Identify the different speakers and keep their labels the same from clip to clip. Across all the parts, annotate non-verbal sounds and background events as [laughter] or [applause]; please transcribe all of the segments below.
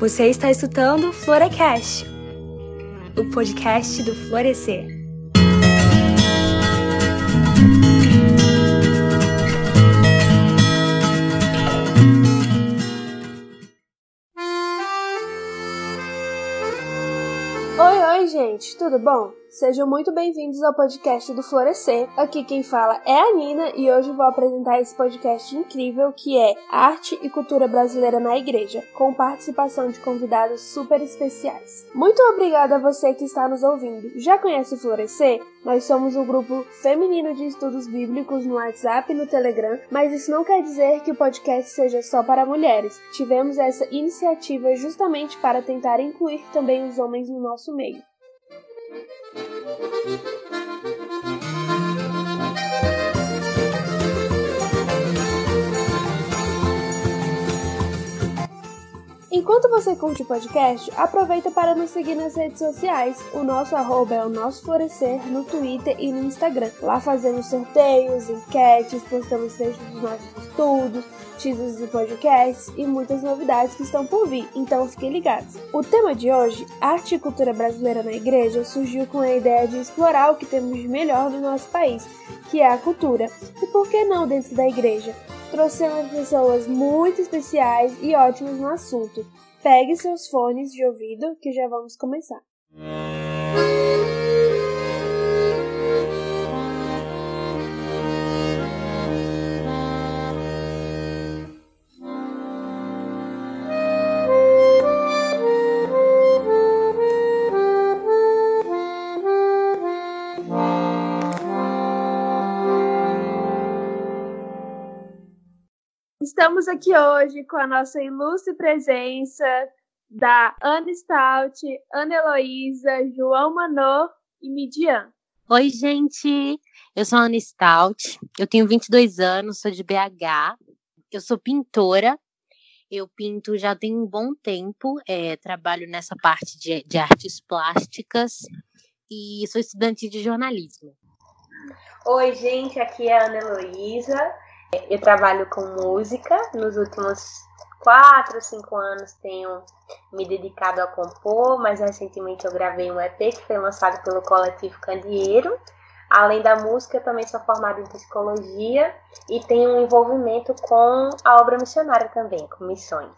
Speaker 1: Você está escutando Florecast, o podcast do Florescer.
Speaker 2: Gente, tudo bom? Sejam muito bem-vindos ao podcast do Florescer. Aqui quem fala é a Nina e hoje vou apresentar esse podcast incrível que é Arte e Cultura Brasileira na Igreja, com participação de convidados super especiais. Muito obrigada a você que está nos ouvindo. Já conhece o Florescer? Nós somos um grupo feminino de estudos bíblicos no WhatsApp e no Telegram, mas isso não quer dizer que o podcast seja só para mulheres. Tivemos essa iniciativa justamente para tentar incluir também os homens no nosso meio. Música Enquanto você curte o podcast, aproveita para nos seguir nas redes sociais. O nosso arroba é o nosso florescer no Twitter e no Instagram. Lá fazemos sorteios, enquetes, postamos textos dos nossos estudos, títulos de podcasts e muitas novidades que estão por vir, então fiquem ligados. O tema de hoje, Arte e Cultura Brasileira na Igreja, surgiu com a ideia de explorar o que temos de melhor no nosso país, que é a cultura, e por que não dentro da igreja? Trouxemos pessoas muito especiais e ótimas no assunto. Pegue seus fones de ouvido que já vamos começar. Estamos aqui hoje com a nossa ilustre presença da Ana Stout, Ana Heloísa, João Manô e Midian.
Speaker 3: Oi, gente! Eu sou a Ana Stout, eu tenho 22 anos, sou de BH, eu sou pintora, eu pinto já tem um bom tempo, é, trabalho nessa parte de, de artes plásticas e sou estudante de jornalismo.
Speaker 4: Oi, gente, aqui é a Ana Heloísa. Eu trabalho com música. Nos últimos quatro, cinco anos tenho me dedicado a compor, mas recentemente eu gravei um EP que foi lançado pelo coletivo Candeeiro. Além da música, eu também sou formada em psicologia e tenho um envolvimento com a obra missionária também, com missões.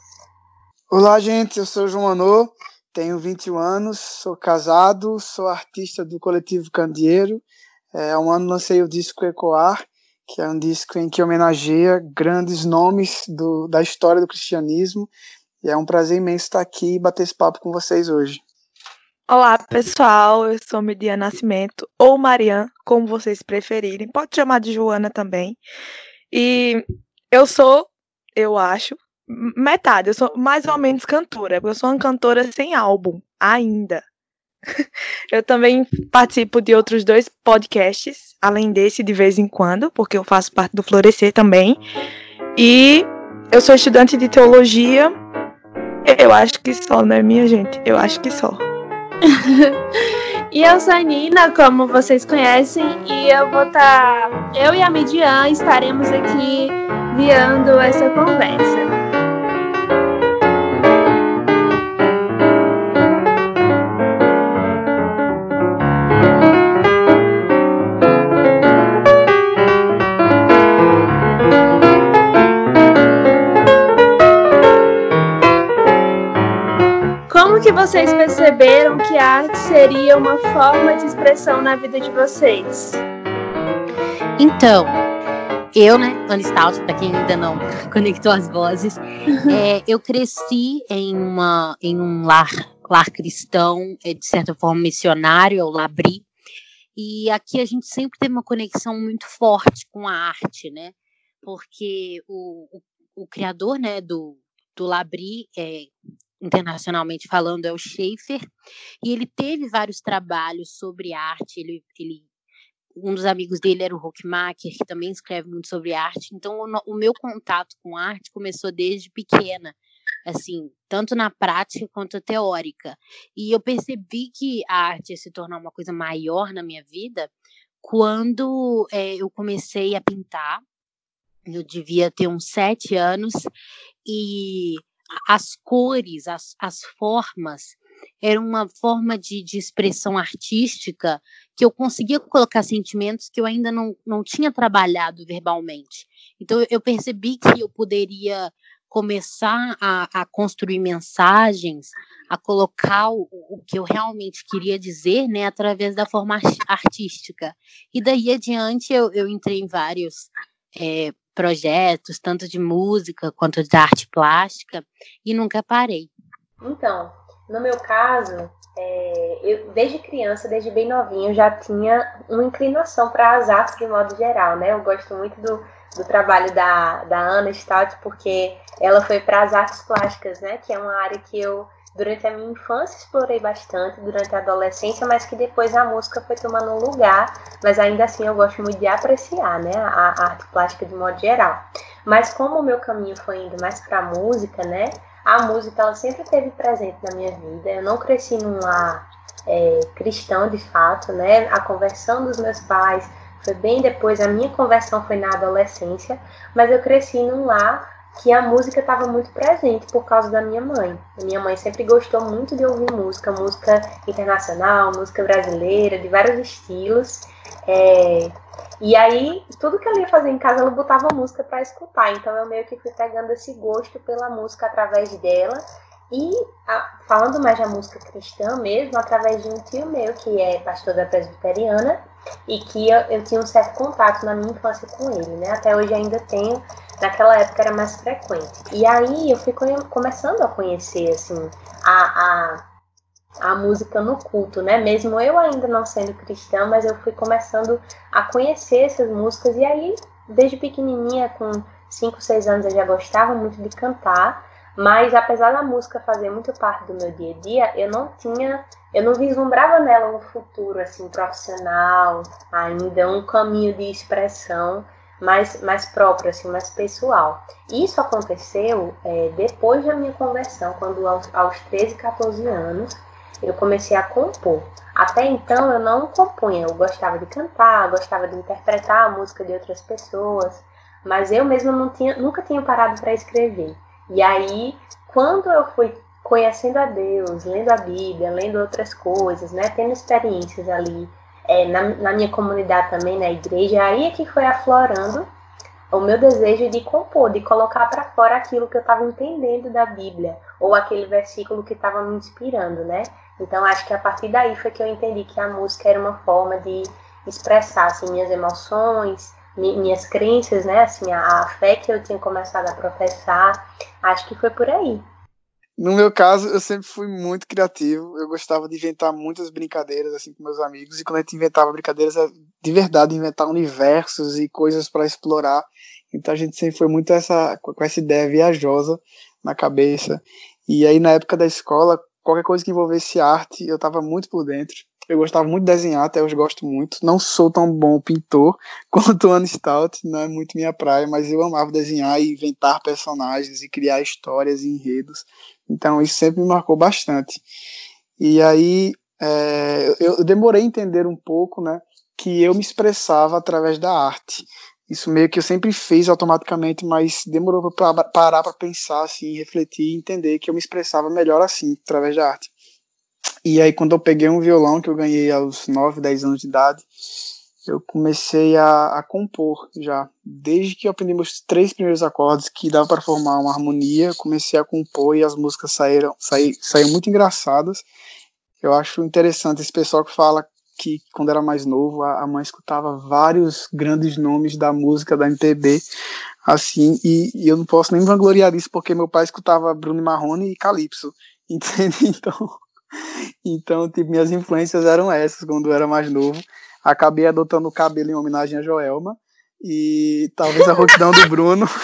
Speaker 5: Olá, gente, eu sou João Anô, tenho 21 anos, sou casado, sou artista do coletivo Candeeiro. É, há um ano lancei o disco Ecoar, que é um disco em que homenageia grandes nomes do, da história do cristianismo. E é um prazer imenso estar aqui e bater esse papo com vocês hoje.
Speaker 6: Olá, pessoal. Eu sou Midian Nascimento, ou Marian, como vocês preferirem. Pode chamar de Joana também. E eu sou, eu acho, metade. Eu sou mais ou menos cantora, porque eu sou uma cantora sem álbum, ainda. [laughs] Eu também participo de outros dois podcasts, além desse de vez em quando, porque eu faço parte do Florescer também. E eu sou estudante de teologia. Eu acho que só, né, minha gente? Eu acho que só. [laughs]
Speaker 2: e eu sou a Nina, como vocês conhecem, e eu vou estar. Tá... Eu e a Midian estaremos aqui guiando essa conversa. Que vocês perceberam que a arte seria uma forma de expressão na vida de vocês?
Speaker 3: Então, eu, né, Stout, para quem ainda não [laughs] conectou as vozes, é, eu cresci em, uma, em um lar, lar cristão, é, de certa forma missionário, é o Labri, e aqui a gente sempre teve uma conexão muito forte com a arte, né, porque o, o, o criador, né, do, do Labri, é, internacionalmente falando, é o Schaefer, e ele teve vários trabalhos sobre arte, ele, ele um dos amigos dele era o Rockmaker, que também escreve muito sobre arte, então o, o meu contato com arte começou desde pequena, assim, tanto na prática quanto teórica, e eu percebi que a arte ia se tornar uma coisa maior na minha vida quando é, eu comecei a pintar, eu devia ter uns sete anos, e as cores, as, as formas, era uma forma de, de expressão artística que eu conseguia colocar sentimentos que eu ainda não, não tinha trabalhado verbalmente. Então, eu percebi que eu poderia começar a, a construir mensagens, a colocar o, o, que eu realmente queria dizer, né, através da forma artística. E daí adiante eu, eu entrei em vários é, projetos, tanto de música quanto de arte plástica, e nunca parei.
Speaker 4: Então, no meu caso, é, eu, desde criança, desde bem novinho, já tinha uma inclinação para as artes de modo geral, né? Eu gosto muito do, do trabalho da, da Ana Stout, porque ela foi para as artes plásticas, né? Que é uma área que eu, durante a minha infância, explorei bastante, durante a adolescência, mas que depois a música foi tomando lugar. Mas ainda assim eu gosto muito de apreciar, né? A, a arte plástica de modo geral. Mas como o meu caminho foi indo mais para a música, né? A música ela sempre esteve presente na minha vida. Eu não cresci num lar é, cristão de fato, né? A conversão dos meus pais foi bem depois, a minha conversão foi na adolescência, mas eu cresci num lar que a música estava muito presente por causa da minha mãe. A minha mãe sempre gostou muito de ouvir música, música internacional, música brasileira, de vários estilos. É... E aí, tudo que ela ia fazer em casa, ela botava música para escutar. Então, eu meio que fui pegando esse gosto pela música através dela. E a, falando mais da música cristã mesmo, através de um tio meu, que é pastor da presbiteriana, e que eu, eu, tinha um certo contato na minha infância com ele, né? Até hoje ainda tenho, naquela época era mais frequente. E aí eu fui começando a conhecer, assim, a, a, a música no culto, né? Mesmo eu ainda não sendo cristã, mas eu fui começando a conhecer essas músicas, e aí, desde pequenininha, com 5, 6 anos, eu já gostava muito de cantar, mas apesar da música fazer muito parte do meu dia a dia, eu não tinha eu não vislumbrava nela um futuro assim profissional, ainda um caminho de expressão mais, mais próprio, assim, mais pessoal. Isso aconteceu é, depois da minha conversão, quando aos, aos 13, 14 anos eu comecei a compor. Até então eu não compunha, eu gostava de cantar, gostava de interpretar a música de outras pessoas, mas eu mesma não tinha, nunca tinha parado para escrever. E aí, quando eu fui conhecendo a Deus, lendo a Bíblia, lendo outras coisas, né, tendo experiências ali é, na, na, minha comunidade também, na igreja, aí é que foi aflorando o meu desejo de compor, de colocar para fora aquilo que eu estava entendendo da Bíblia, ou aquele versículo que estava me inspirando, né? Então acho que a partir daí foi que eu entendi que a música era uma forma de expressar assim, minhas emoções, minhas crenças, né? Assim, a, a fé que eu tinha começado a professar, acho que foi por aí.
Speaker 5: No meu caso, eu sempre fui muito criativo. Eu gostava de inventar muitas brincadeiras assim com meus amigos. E quando a gente inventava brincadeiras, de verdade, inventar universos e coisas para explorar. Então a gente sempre foi muito essa, com essa ideia viajosa na cabeça. E aí na época da escola, qualquer coisa que envolvesse arte, eu estava muito por dentro. Eu gostava muito de desenhar, até hoje gosto muito. Não sou tão bom pintor [laughs] quanto o Anne Stout, não é muito minha praia, mas eu amava desenhar e inventar personagens e criar histórias e enredos. Então isso sempre me marcou bastante. E aí é, eu demorei a entender um pouco, né, que eu me expressava através da arte. Isso meio que eu sempre fiz automaticamente, mas demorou para parar para pensar, assim, refletir e entender que eu me expressava melhor assim, através da arte. E aí, quando eu peguei um violão que eu ganhei aos 9, 10 anos de idade, eu comecei a, a compor já. Desde que eu aprendi meus três primeiros acordes, que dava para formar uma harmonia, comecei a compor e as músicas saíram, saí, saíram muito engraçadas. Eu acho interessante esse pessoal que fala que quando era mais novo a, a mãe escutava vários grandes nomes da música da MPB, assim, e, e eu não posso nem vangloriar disso porque meu pai escutava Bruno Marrone e Calypso, [laughs] entende? Então, então tipo, minhas influências eram essas quando eu era mais novo acabei adotando o cabelo em homenagem a Joelma e talvez a rouquidão do Bruno. [laughs]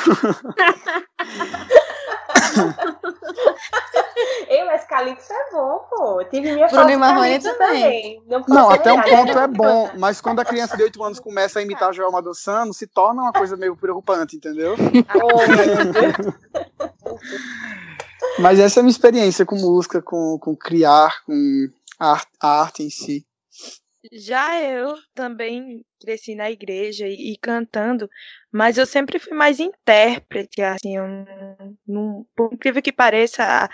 Speaker 4: Ei, mas Calypso é bom, pô. tive minha
Speaker 3: Bruno e Marrone também.
Speaker 5: Não, não até um ponto é bom, mas quando a criança de 8 anos começa a imitar a Joelma dançando, se torna uma coisa meio preocupante, entendeu? Oh, [laughs] mas essa é a minha experiência com música, com, com criar, com a arte em si.
Speaker 6: Já eu também cresci na igreja e, e, cantando, mas eu sempre fui mais intérprete, assim, eu não, por incrível que pareça, a,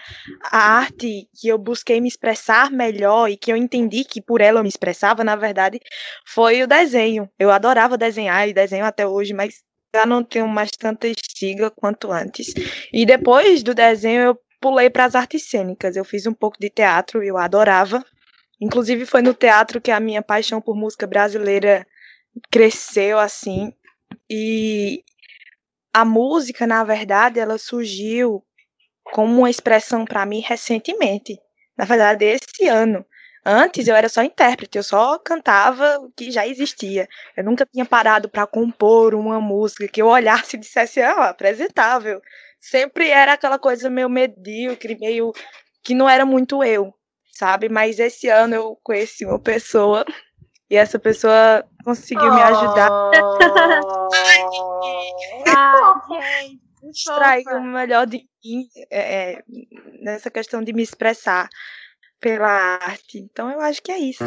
Speaker 6: a, arte que eu busquei me expressar melhor e que eu entendi que por ela eu me expressava, na verdade, foi o desenho. Eu adorava desenhar e desenho até hoje, mas já não tenho mais tanta estiga quanto antes. E depois do desenho eu pulei para as artes cênicas. Eu fiz um pouco de teatro, eu adorava. Inclusive foi no teatro que a minha paixão por música brasileira cresceu assim. E a música, na verdade, ela surgiu como uma expressão para mim recentemente. Na verdade, esse ano. Antes eu era só intérprete, eu só cantava o que já existia. Eu nunca tinha parado para compor uma música que eu olhasse e dissesse, ah, apresentável. Sempre era aquela coisa meio medíocre, meio que não era muito eu sabe? Mas esse ano eu conheci uma pessoa e essa pessoa conseguiu oh. me ajudar. Ai, extrair o melhor de mim é, é, nessa questão de me expressar pela arte. Então eu acho que é isso.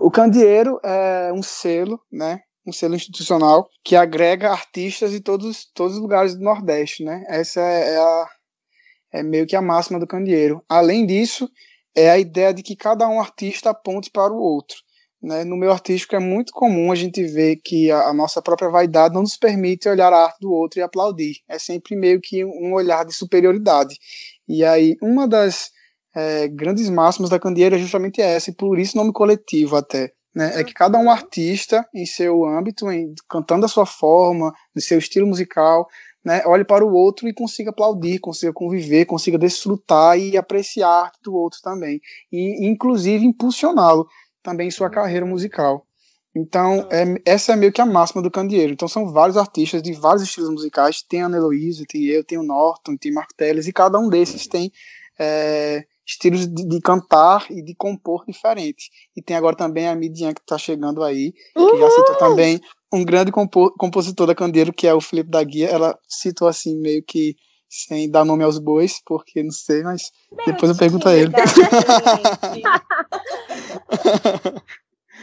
Speaker 5: O candeeiro é um selo, né, um selo institucional que agrega artistas de todos, todos os lugares do Nordeste, né? Essa é, é, a, é meio que a máxima do candeeiro. Além disso, é a ideia de que cada um artista aponte para o outro. Né? No meio artístico é muito comum a gente ver que a, a, nossa própria vaidade não nos permite olhar a arte do outro e aplaudir. É sempre meio que um olhar de superioridade. E aí, uma das é, grandes máximas da candeeira é justamente essa, e por isso nome coletivo até né? É que cada um artista, em seu âmbito, em, cantando a sua forma, no seu estilo musical, né, olhe para o outro e consiga aplaudir, consiga conviver, consiga desfrutar e apreciar a arte do outro também. E, inclusive, impulsioná-lo também em sua uhum. carreira musical. Então, é, essa é meio que a máxima do candeeiro. Então, são vários artistas de vários estilos musicais. Tem a Ana Heloísa, tem eu, tem o Norton, tem Marco Teles, e cada um desses tem é, estilos de, de, cantar e de compor diferentes. E tem agora também a Midian que está chegando aí, que já citou também um grande compor, compositor da Candeiro, que é o Felipe da Guia. Ela citou assim, meio que sem dar nome aos bois, porque não sei, mas Meu depois eu pergunto a ele. [laughs]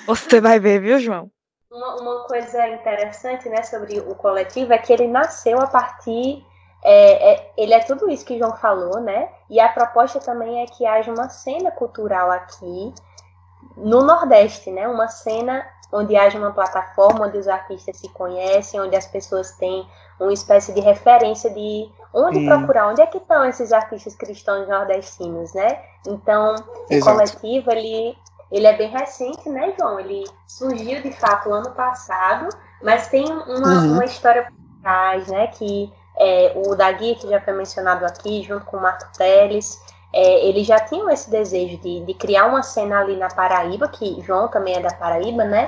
Speaker 6: Você vai ver, viu, João?
Speaker 4: Uma, uma coisa interessante, né, sobre o coletivo é que ele nasceu a partir é, é, ele é tudo isso que João falou, né? E a proposta também é que haja uma cena cultural aqui no Nordeste, né? Uma cena onde haja uma plataforma onde os artistas se conhecem, onde as pessoas têm uma espécie de referência de onde hum. procurar, onde é que estão esses artistas cristãos nordestinos, né? Então, o coletivo, ele, ele é bem recente, né, João? Ele surgiu, de fato, ano passado, mas tem uma, uhum. uma história por trás, né, que é, o Dagui, que já foi mencionado aqui, junto com o Marco Teles, é, eles já tinham esse desejo de, de criar uma cena ali na Paraíba, que João também é da Paraíba, né?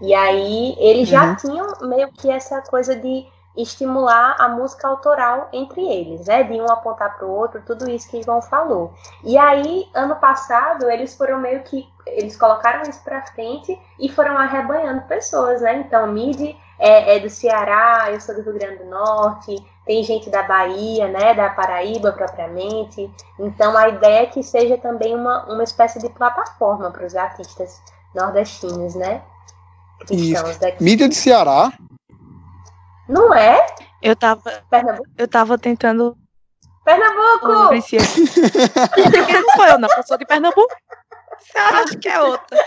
Speaker 4: E aí eles já uhum. tinham meio que essa coisa de estimular a música autoral entre eles, né? De um apontar para o outro, tudo isso que João falou. E aí, ano passado, eles foram meio que. Eles colocaram isso para frente e foram arrebanhando pessoas, né? Então, Midi é, é, do Ceará, eu sou do Rio Grande do Norte, tem gente da Bahia, né, da Paraíba propriamente. Então a ideia é que seja também uma, uma espécie de plataforma para os artistas nordestinos, né?
Speaker 5: Cristãos daqui. Mídia de Ceará?
Speaker 4: Não é?
Speaker 6: Eu tava. Pernambuco? Eu tava tentando.
Speaker 4: Pernambuco!
Speaker 6: não sou eu, não. Eu sou de Pernambuco. Acho que é outra.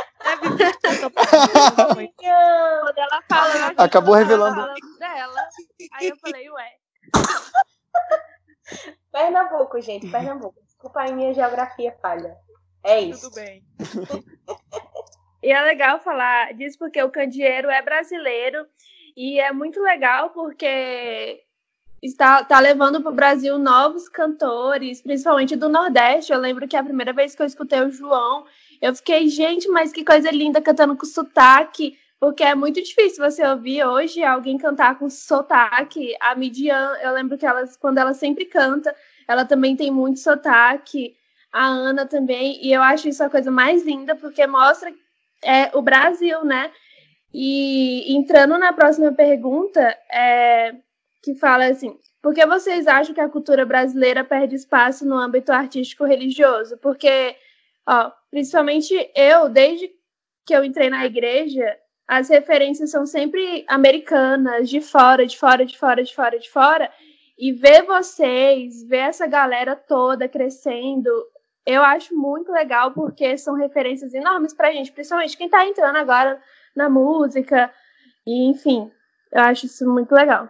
Speaker 7: Quando ela fala,
Speaker 5: acabou revelando
Speaker 7: dela. Aí eu falei, ué.
Speaker 4: Pernambuco, gente, Pernambuco. Desculpa aí minha geografia falha. É isso.
Speaker 6: Tudo bem.
Speaker 7: e é legal falar disso porque o candeeiro é brasileiro e é muito legal porque está tá levando para o Brasil novos cantores, principalmente do Nordeste. Eu lembro que a primeira vez que eu escutei o João, eu fiquei, gente, mas que coisa linda cantando com sotaque, porque é muito difícil você ouvir hoje alguém cantar com sotaque. A Midian, eu lembro que ela, quando ela sempre canta, ela também tem muito sotaque. A Ana também, e eu acho isso a coisa mais linda, porque mostra é, o Brasil, né? E entrando na próxima pergunta, é, que fala assim: Por que vocês acham que a cultura brasileira perde espaço no âmbito artístico religioso? Porque, ó, principalmente eu, desde que eu entrei na igreja, as referências são sempre americanas, de fora, de fora, de fora, de fora, de fora. E ver vocês, ver essa galera toda crescendo, eu acho muito legal porque são referências enormes pra gente, principalmente quem tá entrando agora na música. E, enfim, eu acho isso muito legal.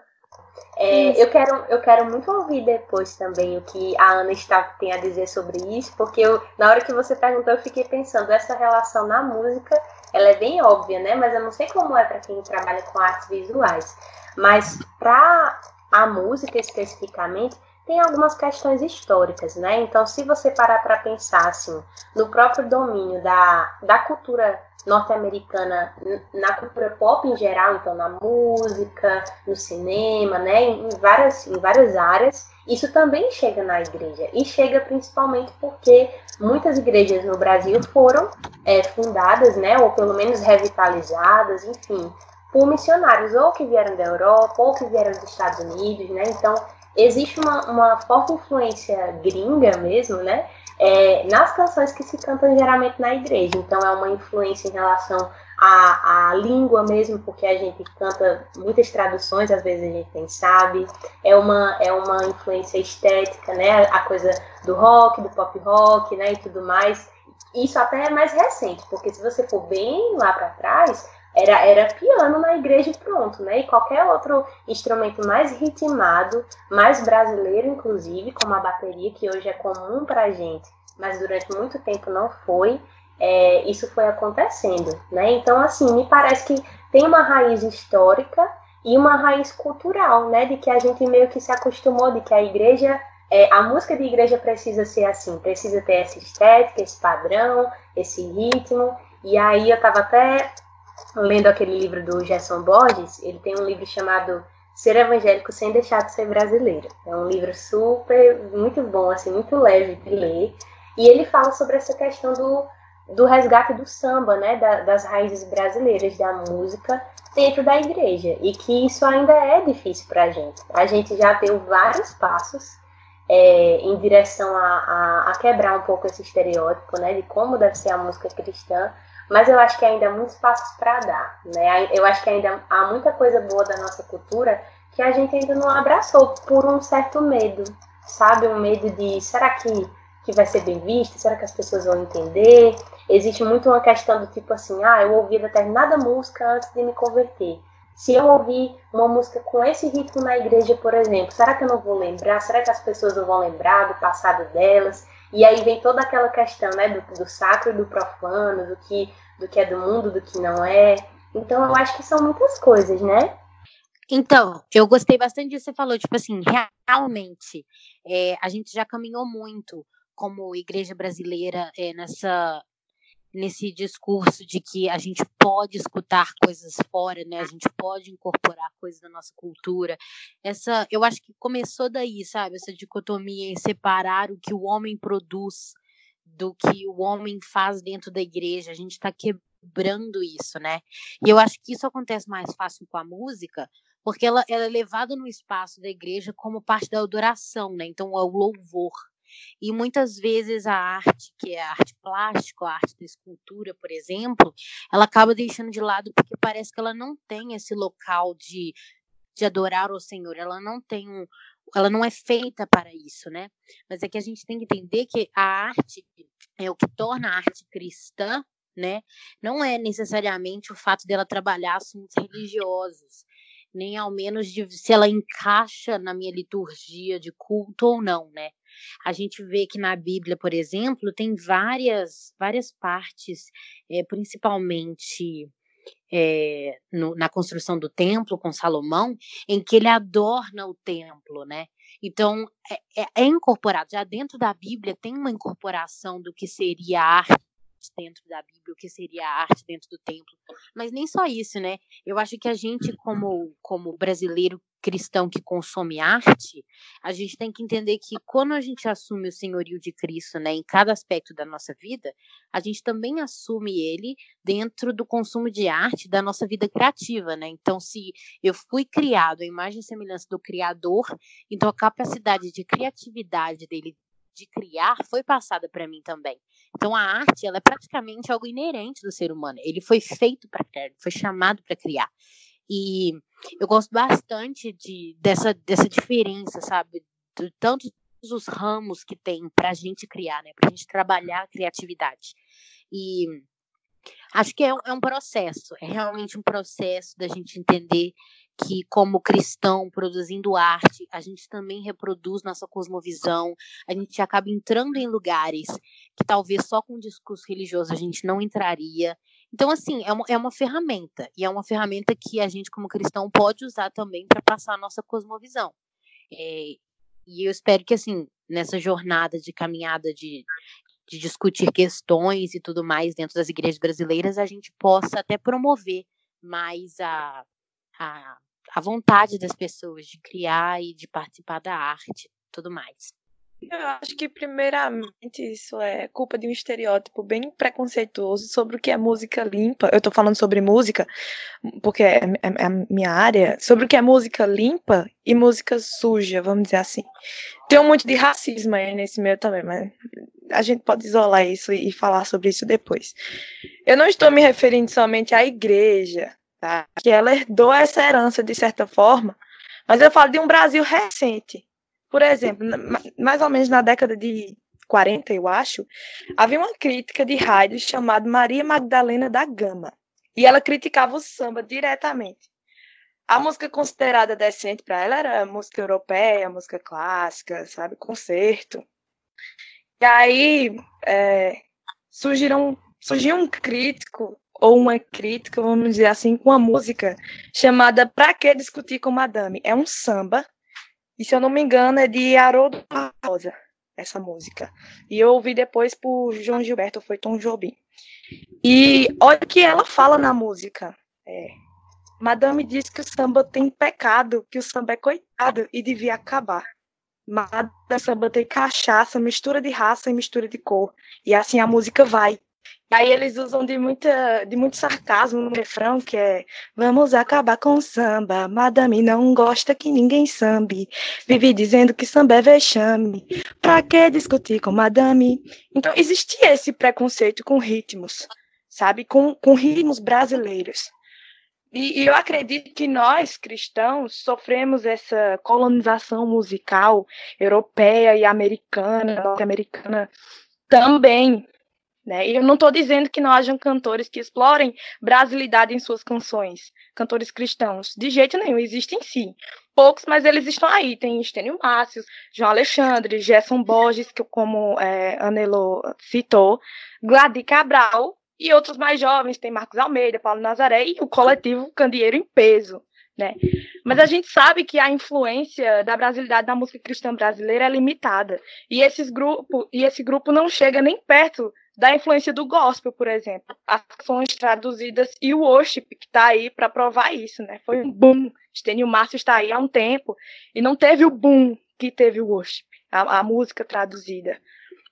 Speaker 4: É, eu, quero, eu quero muito ouvir depois também o que a Ana está, tem a dizer sobre isso, porque eu, na hora que você perguntou, eu fiquei pensando, essa relação na música, ela é bem óbvia, né? Mas eu não sei como é para quem trabalha com artes visuais. Mas para a música especificamente, tem algumas questões históricas, né? Então, se você parar para pensar assim, no próprio domínio da, da cultura norte-americana, na cultura pop em geral, então na música, no cinema, né, em várias, em várias áreas, isso também chega na igreja. E chega principalmente porque muitas igrejas no Brasil foram é, fundadas, né, ou pelo menos revitalizadas, enfim, por missionários ou que vieram da Europa ou que vieram dos Estados Unidos, né? Então existe uma, uma forte influência gringa mesmo, né? É, nas canções que se cantam geralmente na igreja. Então é uma influência em relação à, à língua mesmo, porque a gente canta muitas traduções, às vezes a gente nem sabe. É uma, é uma influência estética, né? A coisa do rock, do pop rock, né? E tudo mais. Isso até é mais recente, porque se você for bem lá para trás, era, era piano na igreja e pronto, né? E qualquer outro instrumento mais ritmado, mais brasileiro, inclusive, como a bateria, que hoje é comum pra gente, mas durante muito tempo não foi, é, isso foi acontecendo, né? Então, assim, me parece que tem uma raiz histórica e uma raiz cultural, né? De que a gente meio que se acostumou, de que a igreja, é, a música de igreja precisa ser assim, precisa ter essa estética, esse padrão, esse ritmo. E aí eu tava até lendo aquele livro do Gerson Borges, ele tem um livro chamado Ser Evangélico Sem Deixar de Ser Brasileiro. É um livro super, muito bom, assim, muito leve de ler. E ele fala sobre essa questão do, do resgate do samba, né, da, das raízes brasileiras da música dentro da igreja. E que isso ainda é difícil para a gente. A gente já deu vários passos é, em direção a, a, a, quebrar um pouco esse estereótipo, né, de como deve ser a música cristã, mas eu acho que ainda há muitos passos para dar, né? Eu acho que ainda há muita coisa boa da nossa cultura que a gente ainda não abraçou por um certo medo, sabe? Um medo de será que que vai ser bem visto? Será que as pessoas vão entender? Existe muito uma questão do tipo assim, ah, eu ouvi determinada música antes de me converter. Se eu ouvir uma música com esse ritmo na igreja, por exemplo, será que eu não vou lembrar? Será que as pessoas não vão lembrar do passado delas? E aí vem toda aquela questão, né, do, do sacro e do profano, do que, do que é do mundo, do que não é. Então eu acho que são muitas coisas, né?
Speaker 3: Então, eu gostei bastante disso que você falou, tipo assim, realmente, é, a gente já caminhou muito como igreja brasileira é, nessa nesse discurso de que a gente pode escutar coisas fora, né? A gente pode incorporar coisas da nossa cultura. Essa, eu acho que começou daí, sabe? Essa dicotomia em separar o que o homem produz do que o homem faz dentro da igreja. A gente está quebrando isso, né? E eu acho que isso acontece mais fácil com a música, porque ela, ela é levada no espaço da igreja como parte da adoração, né? Então é o louvor. E muitas vezes a arte, que é a arte plástica, a arte da escultura, por exemplo, ela acaba deixando de lado porque parece que ela não tem esse local de, de adorar o Senhor, ela não tem um, ela não é feita para isso, né? Mas é que a gente tem que entender que a arte é o que torna a arte cristã, né? Não é necessariamente o fato dela trabalhar assuntos religiosos, nem ao menos de se ela encaixa na minha liturgia de culto ou não, né? A gente vê que na Bíblia, por exemplo, tem várias, várias partes, é, principalmente é, no, na construção do templo com Salomão, em que ele adorna o templo, né? Então, é, é, é, incorporado, já dentro da Bíblia tem uma incorporação do que seria a arte arte dentro da Bíblia, o que seria a arte dentro do templo. Mas nem só isso, né? Eu acho que a gente, como, como brasileiro cristão que consome arte, a gente tem que entender que quando a gente assume o senhorio de Cristo, né, em cada aspecto da nossa vida, a gente também assume ele dentro do consumo de arte da nossa vida criativa, né? Então, se eu fui criado à imagem e semelhança do Criador, então a capacidade de criatividade dele de criar foi passada para mim também. Então a arte, ela é praticamente algo inerente do ser humano. Ele foi feito para criar, foi chamado para criar. E eu gosto bastante de, dessa, dessa diferença, sabe? De tantos os ramos que tem para a gente criar, né? Para a gente trabalhar a criatividade. E acho que é, é um processo, é realmente um processo da gente entender que, como cristão, produzindo arte, a gente também reproduz nossa cosmovisão, a gente acaba entrando em lugares que talvez só com discurso religioso a gente não entraria. Então, assim, é uma, é uma ferramenta, e é uma ferramenta que a gente, como cristão, pode usar também para passar a nossa cosmovisão. É, e eu espero que, assim, nessa jornada de caminhada de, de discutir questões e tudo mais dentro das igrejas brasileiras, a gente possa até promover mais a, a, a vontade das pessoas de criar e de participar da arte tudo mais.
Speaker 6: Eu acho que, primeiramente, isso é culpa de um estereótipo bem preconceituoso sobre o que é música limpa. Eu tô falando sobre música, porque é, é, é, a minha área, sobre o que é música limpa e música suja, vamos dizer assim. Tem um monte de racismo aí nesse meio também, mas a gente pode isolar isso e falar sobre isso depois. Eu não estou me referindo somente à igreja, tá? que ela herdou essa herança de certa forma, mas eu falo de um Brasil recente. Por exemplo, mais ou menos na década de 40, eu acho, havia uma crítica de rádio chamada Maria Magdalena da Gama, e ela criticava o samba diretamente. A música considerada decente para ela era música europeia, música clássica, sabe, concerto. E aí é, surgiu um crítico ou uma crítica, vamos dizer assim, com uma música chamada Pra que discutir com Madame? É um samba, e se eu não me engano é de Haroldo Rosa, essa música. E eu ouvi depois por João Gilberto, foi Tom Jobim. E olha o que ela fala na música. É, Madame diz que o samba tem pecado, que o samba é coitado e devia acabar. Madame samba tem cachaça, mistura de raça e mistura de cor. E assim a música vai. Aí eles usam de, muita, de muito sarcasmo no refrão, que é Vamos acabar com o samba, madame não gosta que ninguém sambe, vive dizendo que samba é vexame, pra que discutir com madame? Então existia esse preconceito com ritmos, sabe, com, com ritmos brasileiros. E, e eu acredito que nós, cristãos, sofremos essa colonização musical europeia e americana, norte-americana, também, né? E eu não estou dizendo que não hajam cantores que explorem brasilidade em suas canções, cantores cristãos. De jeito nenhum, existem sim. Poucos, mas eles estão aí. Tem Estênio Márcio, João Alexandre, Gerson Borges, que como é, Anelo citou, Gladys Cabral e outros mais jovens. Tem Marcos Almeida, Paulo Nazaré e o coletivo Candeeiro em Peso. Né? Mas a gente sabe que a influência da brasilidade da música cristã brasileira é limitada. E, esses grupo, e esse grupo não chega nem perto da influência do gospel, por exemplo. As canções traduzidas e o worship, que está aí para provar isso, né? Foi um boom. Estênio Márcio está aí há um tempo e não teve o boom que teve o worship, a, a música traduzida.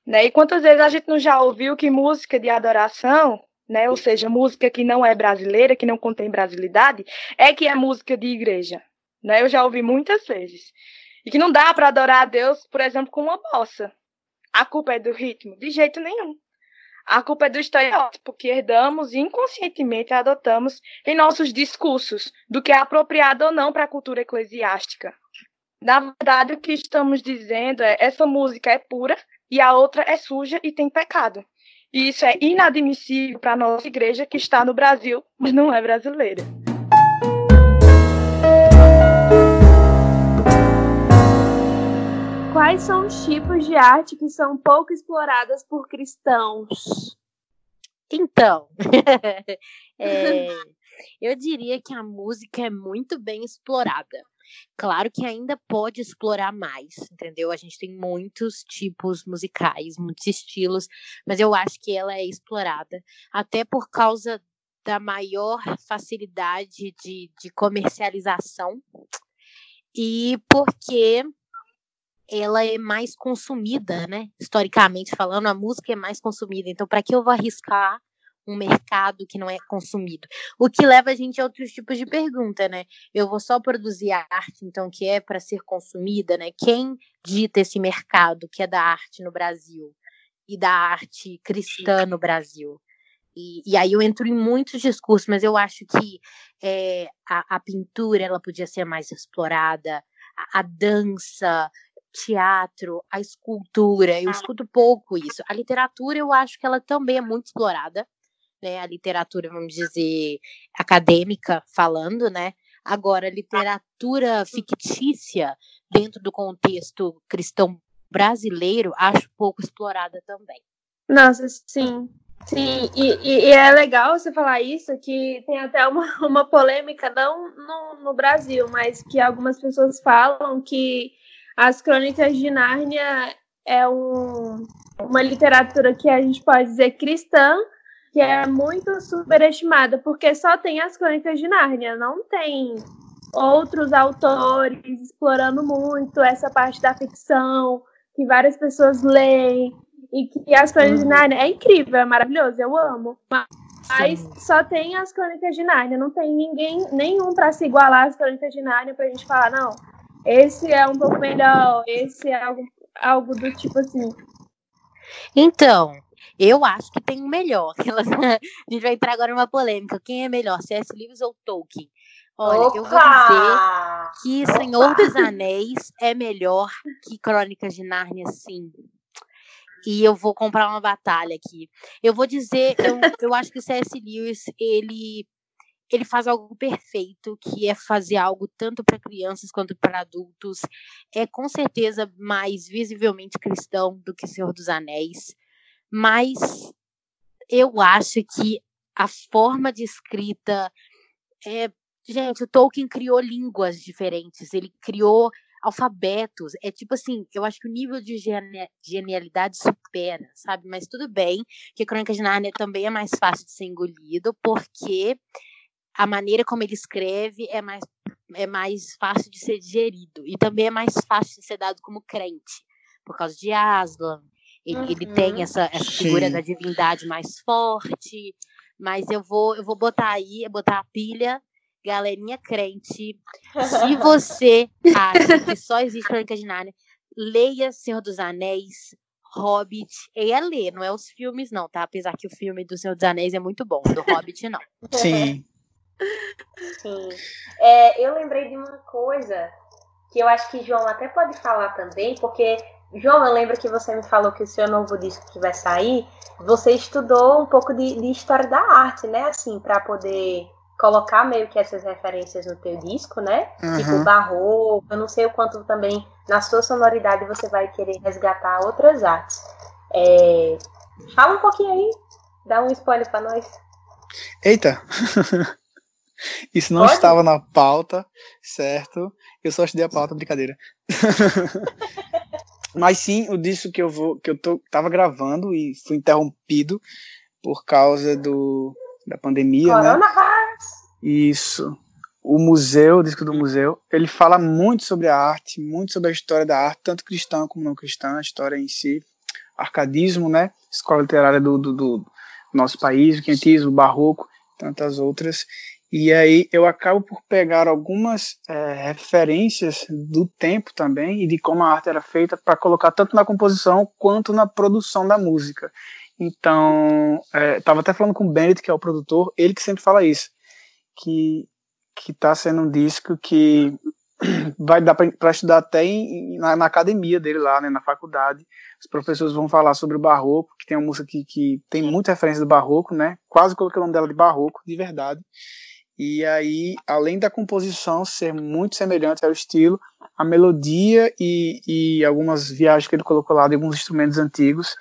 Speaker 6: Né? E quantas vezes a gente não já ouviu que música de adoração, né, ou seja, música que não é brasileira, que não contém brasilidade, é que é música de igreja. Né? Eu já ouvi muitas vezes. E que não dá para adorar a Deus, por exemplo, com uma bossa. A culpa é do ritmo? De jeito nenhum. A culpa é do estereótipo que herdamos e inconscientemente adotamos em nossos discursos, do que é apropriado ou não para a cultura eclesiástica. Na verdade, o que estamos dizendo é essa música é pura e a outra é suja e tem pecado. E isso é inadmissível para a nossa igreja que está no Brasil, mas não é brasileira.
Speaker 7: São os tipos de arte que são pouco exploradas por cristãos?
Speaker 3: Então, [laughs] é, eu diria que a música é muito bem explorada. Claro que ainda pode explorar mais, entendeu? A gente tem muitos tipos musicais, muitos estilos, mas eu acho que ela é explorada, até por causa da maior facilidade de, de comercialização e porque ela é mais consumida, né? Historicamente falando, a música é mais consumida. Então, para que eu vou arriscar um mercado que não é consumido? O que leva a gente a outros tipos de pergunta, né? Eu vou só produzir a arte, então, que é para ser consumida, né? Quem dita esse mercado que é da arte no Brasil e da arte cristã no Brasil? E, e, aí eu entro em muitos discursos, mas eu acho que é, a, a, pintura ela podia ser mais explorada, a, a, dança, teatro, a escultura, eu escuto pouco isso. A literatura eu acho que ela também é muito explorada, né? A literatura, vamos dizer, acadêmica falando, né? Agora, literatura fictícia dentro do contexto cristão brasileiro, acho pouco explorada também.
Speaker 7: Nossa, sim. Sim, e, e, é legal você falar isso, que tem até uma, [laughs] uma polêmica, não no, no Brasil, mas que algumas pessoas falam que as Crônicas de Nárnia é um, uma literatura que a gente pode dizer cristã, que é muito superestimada, porque só tem as Crônicas de Nárnia, não tem outros autores explorando muito essa parte da ficção, que várias pessoas leem. E que as Crônicas uhum. de Nárnia é incrível, é maravilhoso, eu amo. Mas Sim. só tem as Crônicas de Nárnia, não tem ninguém, nenhum para se igualar às Crônicas de Nárnia pra gente falar, não, esse é um pouco melhor, esse é algo, algo do tipo assim.
Speaker 3: Então, eu acho que tem um melhor. [laughs] A gente vai entrar agora numa polêmica. Quem é melhor, C.S. Lewis ou Tolkien? Olha, Opa! eu vou dizer que Opa! Senhor dos Anéis é melhor que Crônicas de Nárnia, sim e eu vou comprar uma batalha aqui. Eu vou dizer, eu, eu acho que o C.S. Lewis, ele ele faz algo perfeito, que é fazer algo tanto para crianças quanto para adultos. É com certeza mais visivelmente cristão do que Senhor dos Anéis, mas eu acho que a forma de escrita é, gente, o Tolkien criou línguas diferentes, ele criou alfabetos. É tipo assim, eu acho que o nível de genialidade supera, sabe? Mas tudo bem que Crônica de Nárnia também é mais fácil de ser engolido, porque a maneira como ele escreve é mais, é mais fácil de ser digerido. E também é mais fácil de ser dado como crente, por causa de Aslan. Ele, uhum. ele tem essa, essa figura da divindade mais forte. Mas eu vou, eu vou botar aí, botar a pilha galerinha crente, se [laughs] você acha que só existe Crônica de Nárnia, leia Senhor dos Anéis, Hobbit, e é ler, não é os filmes não, tá? Apesar que o filme do Senhor dos Anéis é muito bom, do Hobbit não.
Speaker 5: Sim.
Speaker 4: Sim. É, eu lembrei de uma coisa que eu acho que João até pode falar também, porque João, eu lembro que você me falou que o seu novo disco que vai sair, você estudou um pouco de, de história da arte, né? Assim, para poder colocar meio que essas referências no teu disco, né? Uhum. Tipo barroco, eu não sei o quanto também na sua sonoridade você vai querer resgatar outras artes. É... Fala um pouquinho aí, dá um spoiler para nós.
Speaker 5: Eita! [laughs] Isso não Pode? estava na pauta, certo? Eu só estudei a pauta, brincadeira. [laughs] Mas sim, o disco que eu vou, que eu tô, tava gravando e fui interrompido por causa do da pandemia, né? Isso. O museu, o disco do museu, ele fala muito sobre a arte, muito sobre a história da arte, tanto cristã como não cristã, a história em si, arcadismo, né? Escola literária do, do, do nosso país, o quentismo, o barroco, tantas outras. E aí eu acabo por pegar algumas é, referências do tempo também e de como a arte era feita para colocar tanto na composição quanto na produção da música. Então, estava é, até falando com o Bennett, que é o produtor, ele que sempre fala isso que que está sendo um disco que [clears throat] vai dar para estudar até em, na, na, academia dele lá, né, na faculdade. Os professores vão falar sobre o barroco, que tem uma música que, que tem muita referência do barroco, né? Quase coloquei o nome dela de barroco, de verdade. E aí, além da composição ser muito semelhante ao estilo, a melodia e, e algumas viagens que ele colocou lá de alguns instrumentos antigos.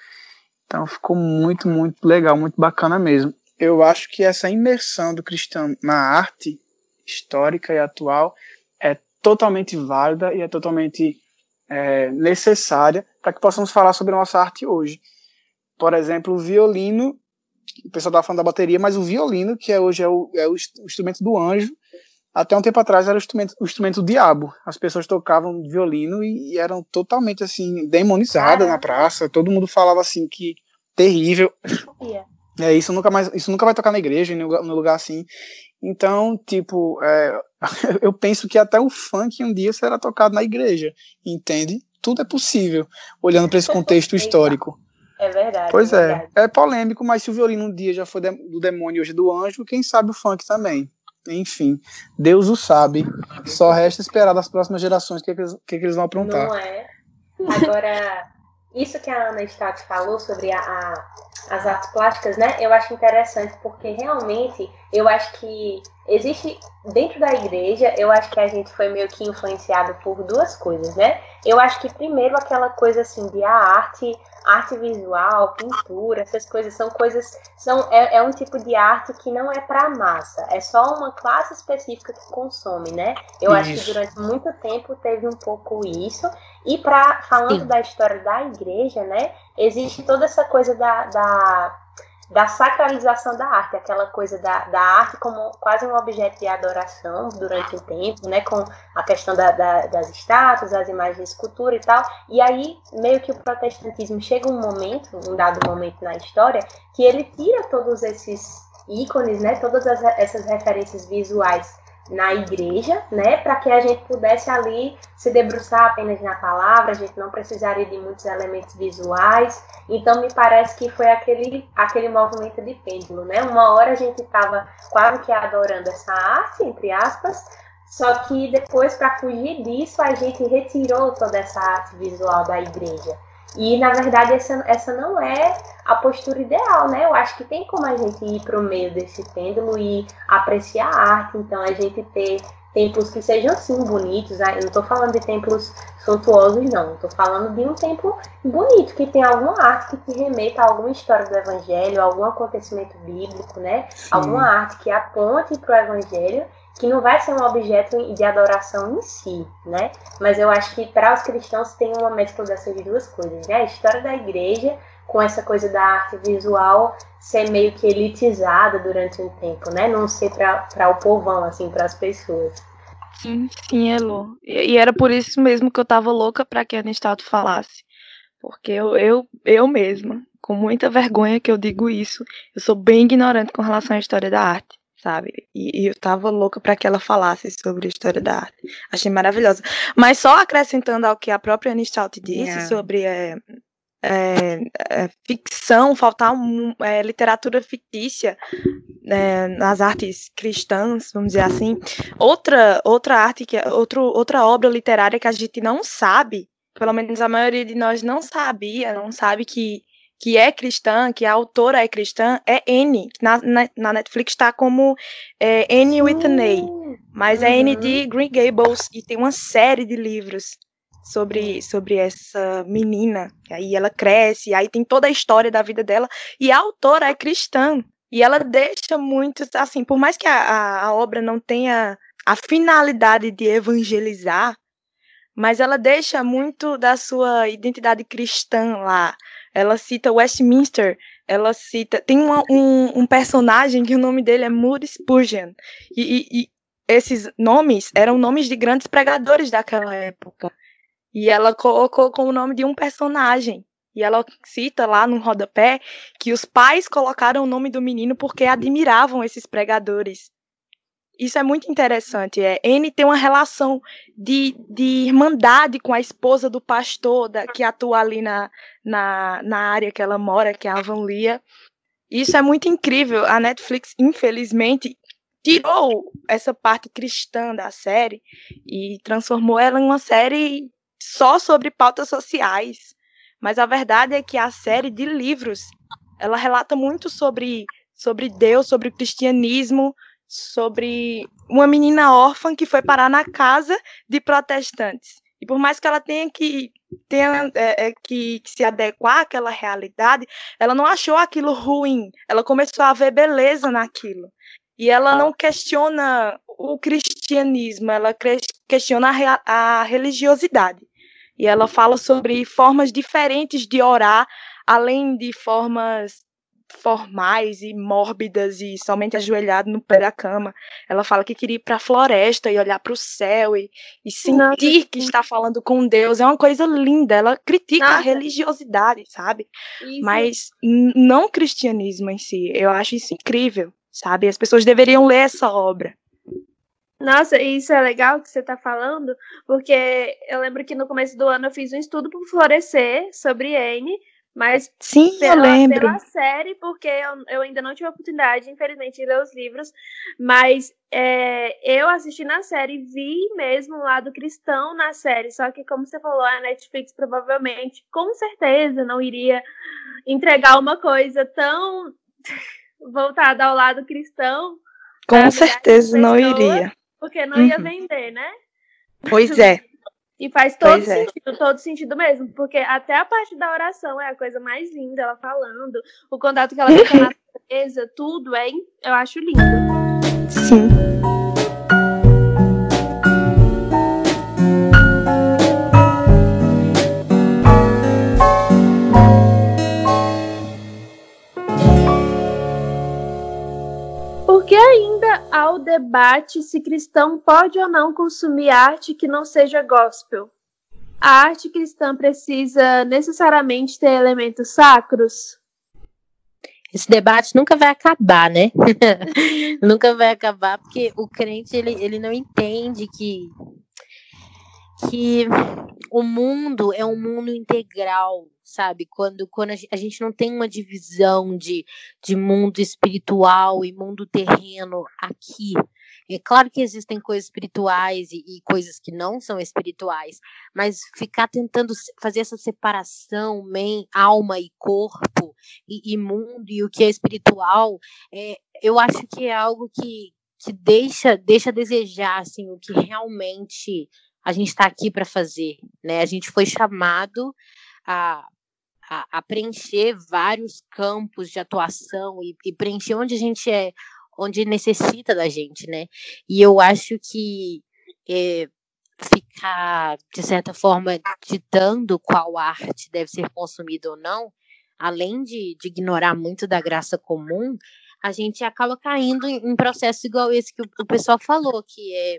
Speaker 5: Então ficou muito, muito legal, muito bacana mesmo eu acho que essa imersão do cristão na arte histórica e atual é totalmente válida e é totalmente é, necessária para que possamos falar sobre a nossa arte hoje. Por exemplo, o violino, o pessoal estava falando da bateria, mas o violino, que é hoje é o, é o instrumento do anjo, até um tempo atrás era o instrumento, o instrumento do diabo. As pessoas tocavam violino e, e eram totalmente assim demonizadas na praça. Todo mundo falava assim que terrível. É isso nunca mais, isso nunca vai tocar na igreja, em lugar, lugar assim. Então, tipo, é, [laughs] eu penso que até o funk um dia será tocado na igreja, entende? Tudo é possível, olhando para esse contexto histórico.
Speaker 4: É verdade.
Speaker 5: Pois
Speaker 4: é,
Speaker 5: é,
Speaker 4: verdade.
Speaker 5: é polêmico, mas se o violino um dia já foi do demônio e hoje é do anjo, quem sabe o funk também. Enfim, Deus o sabe. Só resta esperar das próximas gerações o que, que, eles, que, é que eles vão aprontar.
Speaker 4: Não é? Agora, isso que a Ana Stott falou sobre a, a, as artes plásticas, né? Eu acho interessante porque realmente eu acho que existe dentro da igreja, eu acho que a gente foi meio que influenciado por duas coisas, né? Eu acho que primeiro aquela coisa assim de a arte arte visual, pintura, essas coisas são coisas, são, é, é um tipo de arte que não é para massa, é só uma classe específica que consome, né? Eu isso. acho que durante muito tempo teve um pouco isso. E para falando Sim. da história da igreja, né? Existe toda essa coisa da, da da sacralização da arte, aquela coisa da, da arte como quase um objeto de adoração durante o tempo, né, com a questão da, da, das estátuas, as imagens de escultura e tal. E aí, meio que o protestantismo chega um momento, um dado momento na história, que ele tira todos esses ícones, né, todas as, essas referências visuais na igreja, né, para que a gente pudesse ali se debruçar apenas na palavra, a gente não precisaria de muitos elementos visuais. Então me parece que foi aquele aquele movimento de pêndulo, né? Uma hora a gente estava quase que adorando essa arte, entre aspas, só que depois para fugir disso a gente retirou toda essa arte visual da igreja. E, na verdade, essa, essa não é a postura ideal, né? Eu acho que tem como a gente ir para o meio desse pêndulo e apreciar a arte, então a gente ter templos que sejam sim bonitos, né? eu não estou falando de templos suntuosos, não, estou falando de um templo bonito, que tem alguma arte que te remeta a alguma história do evangelho, algum acontecimento bíblico, né? Sim. Alguma arte que aponte para o evangelho que não vai ser um objeto de adoração em si, né? Mas eu acho que para os cristãos tem uma mescla dessas duas coisas, né? A história da igreja com essa coisa da arte visual ser meio que elitizada durante um tempo, né? Não ser para o povão, assim, para as pessoas.
Speaker 6: Sim, sim, Elo. E, e, era por isso mesmo que eu tava louca para que a Anistato falasse. Porque eu, eu, eu mesma, com muita vergonha que eu digo isso, eu sou bem ignorante com relação à história da arte sabe? E, e eu tava louca para que ela falasse sobre a história da arte. Achei maravilhosa. Mas só acrescentando ao que a própria Anistalti disse yeah. sobre é, é, é, ficção, faltar é, literatura fictícia é, nas artes cristãs, vamos dizer assim. Outra, outra arte, que outro, outra obra literária que a gente não sabe, pelo menos a maioria de nós não sabia, não sabe que que é cristã, que a autora é cristã, é N. Na, na, na Netflix está como é, N with an A. Mas é N de uhum. Green Gables e tem uma série de livros sobre, sobre essa menina. Aí ela cresce, aí tem toda a história da vida dela. E a autora é cristã. E ela deixa muito, assim, por mais que a, a, a obra não tenha a finalidade de evangelizar, mas ela deixa muito da sua identidade cristã lá ela cita Westminster, ela cita. Tem uma, um, um, personagem que o nome dele é Moody Spurgeon. E, e, e, esses nomes eram nomes de grandes pregadores daquela época. E ela colocou como nome de um personagem. E ela cita lá no rodapé que os pais colocaram o nome do menino porque admiravam esses pregadores isso é muito interessante. É, N tem uma relação de, de irmandade com a esposa do pastor da, que atua ali na, na, na área que ela mora, que é a Avonlia. Isso é muito incrível. A Netflix, infelizmente, tirou essa parte cristã da série e transformou ela em uma série só sobre pautas sociais. Mas a verdade é que a série de livros, ela relata muito sobre, sobre Deus, sobre o cristianismo, sobre uma menina órfã que foi parar na casa de protestantes. E por mais que ela tenha que tenha é, é, que, que, se adequar àquela realidade, ela não achou aquilo ruim. Ela começou a ver beleza naquilo. E ela não questiona o cristianismo, ela questiona a, a religiosidade. E ela fala sobre formas diferentes de orar, além de formas formais e mórbidas e somente ajoelhado no pé da cama. Ela fala que queria ir para a floresta e olhar para o céu e, e sentir que está falando com Deus. É uma coisa linda. Ela critica Nossa. a religiosidade, sabe? Isso. Mas não o cristianismo em si. Eu acho isso incrível, sabe? As pessoas deveriam ler essa obra.
Speaker 7: Nossa, isso é legal que você está falando, porque eu lembro que no começo do ano eu fiz um estudo para Florescer sobre N, mas
Speaker 6: Sim, pela, eu lembro.
Speaker 7: pela série, porque eu, eu, ainda não tive a oportunidade, infelizmente, de ler os livros, mas é, eu assisti na série, vi mesmo o lado cristão na série, só que como você falou, a Netflix provavelmente, com certeza, não iria entregar uma coisa tão [laughs] voltada ao lado cristão.
Speaker 6: Com certeza não iria.
Speaker 7: Porque não ia uhum. vender, né?
Speaker 6: Pois é.
Speaker 7: E faz todo pois é. sentido, é. todo sentido mesmo, porque até a parte da oração é a coisa mais linda, ela falando, o contato que ela tem com a [laughs] natureza, tudo é, eu acho lindo.
Speaker 6: Sim.
Speaker 7: O debate se cristão pode ou não consumir arte que não seja gospel? A arte cristã precisa necessariamente ter elementos sacros?
Speaker 3: Esse debate nunca vai acabar, né? [laughs] nunca vai acabar, porque o crente ele, ele não entende que, que o mundo é um mundo integral, sabe? Quando, quando a gente não tem uma divisão de, de mundo espiritual e mundo terreno aqui. É claro que existem coisas espirituais e, e, coisas que não são espirituais, mas ficar tentando fazer essa separação, men, alma e corpo, e, e mundo e o que é espiritual, é, eu acho que é algo que, que deixa, deixa a desejar assim, o que realmente a gente está aqui para fazer. Né? A gente foi chamado a, a, a, preencher vários campos de atuação e, e, preencher onde a gente é, onde necessita da gente, né? E eu acho que é, ficar, de certa forma, ditando qual arte deve ser consumida ou não, além de, de ignorar muito da graça comum, a gente acaba caindo em, em processos igual esse que o, o pessoal falou, que é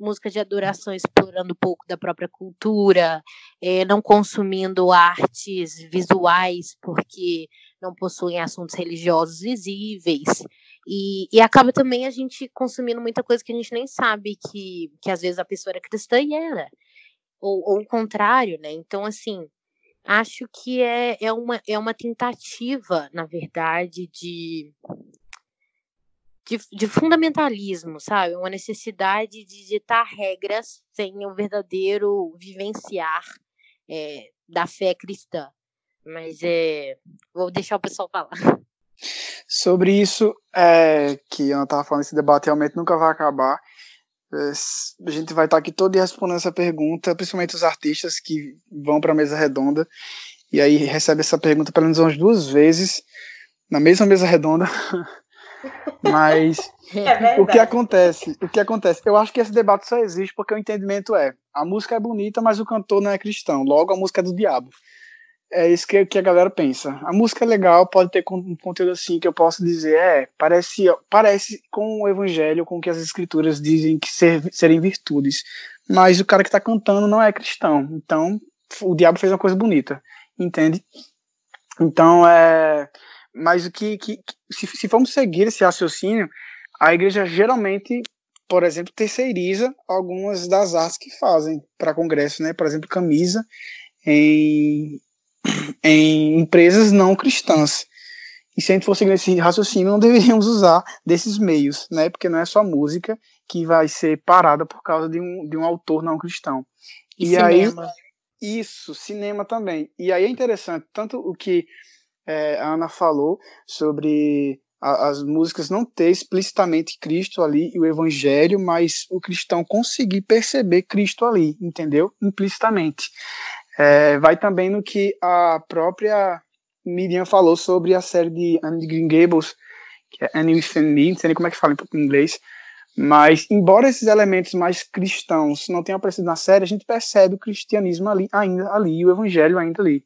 Speaker 3: música de adoração explorando um pouco da própria cultura, é, não consumindo artes visuais porque não possuem assuntos religiosos visíveis. E, e acaba também a gente consumindo muita coisa que a gente nem sabe que, que às vezes a pessoa era cristã e era. Ou, ou o contrário, né? Então, assim, acho que é, é, uma, é uma tentativa, na verdade, de de, de fundamentalismo, sabe? Uma necessidade de ditar regras sem o verdadeiro vivenciar é, da fé cristã. Mas é, vou deixar o pessoal falar.
Speaker 5: Sobre isso, é, que eu estava falando, esse debate realmente nunca vai acabar. É, a gente vai estar aqui todo dia respondendo essa pergunta, principalmente os artistas que vão para a mesa redonda e aí recebe essa pergunta pelo menos umas duas vezes na mesma mesa redonda. [laughs] Mas [laughs] é o que acontece? O que acontece? Eu acho que esse debate só existe porque o entendimento é: a música é bonita, mas o cantor não é cristão. Logo, a música é do diabo. É isso que, que a galera pensa. A música é legal, pode ter um conteúdo assim que eu posso dizer, é, parece, parece com o evangelho, com o que as escrituras dizem que ser, serem virtudes. Mas o cara que está cantando não é cristão. Então, o diabo fez uma coisa bonita, entende? Então, é, mas o que, que, se, se formos seguir esse raciocínio, a igreja geralmente, por exemplo, terceiriza algumas das artes que fazem para congresso, né? Por exemplo, camisa em, em empresas não cristãs. E se a gente for seguir esse raciocínio, não deveríamos usar desses meios, né? Porque não é só música que vai ser parada por causa de um, de um autor não cristão.
Speaker 3: E, e cinema. aí
Speaker 5: isso, cinema também. E aí é interessante, tanto o que é, a Ana falou sobre a, as músicas não ter explicitamente Cristo ali e o Evangelho, mas o cristão conseguir perceber Cristo ali, entendeu? Implicitamente. É, vai também no que a própria Miriam falou sobre a série de Anne Green Gables, que é Annie with Me, não sei nem como é que fala em inglês, Mas, embora esses elementos mais cristãos não tenham aparecido na série, a gente percebe o cristianismo ali, ainda ali, o evangelho ainda ali.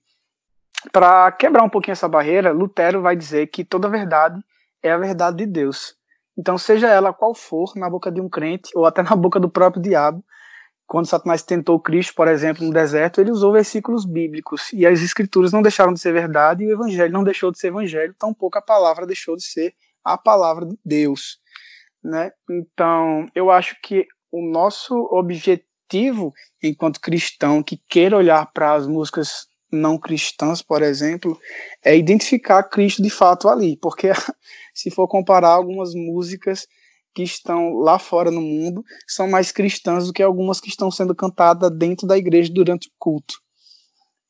Speaker 5: Para quebrar um pouquinho essa barreira, Lutero vai dizer que toda verdade é a verdade de Deus. Então, seja ela qual for, na boca de um crente ou até [laughs] na boca do próprio diabo, quando Satanás tentou Cristo, por exemplo, no deserto, ele usou versículos bíblicos e as escrituras não deixaram de ser verdade e o evangelho não deixou de ser evangelho, tampouco a palavra deixou de ser a palavra de Deus, né? Então, eu acho que o nosso objetivo enquanto cristão que queira olhar para as músicas não cristãs, por exemplo, é identificar Cristo de fato ali, porque [laughs] se for comparar algumas músicas que estão lá fora no mundo são mais cristãs do que algumas que estão sendo cantadas dentro da igreja durante o culto.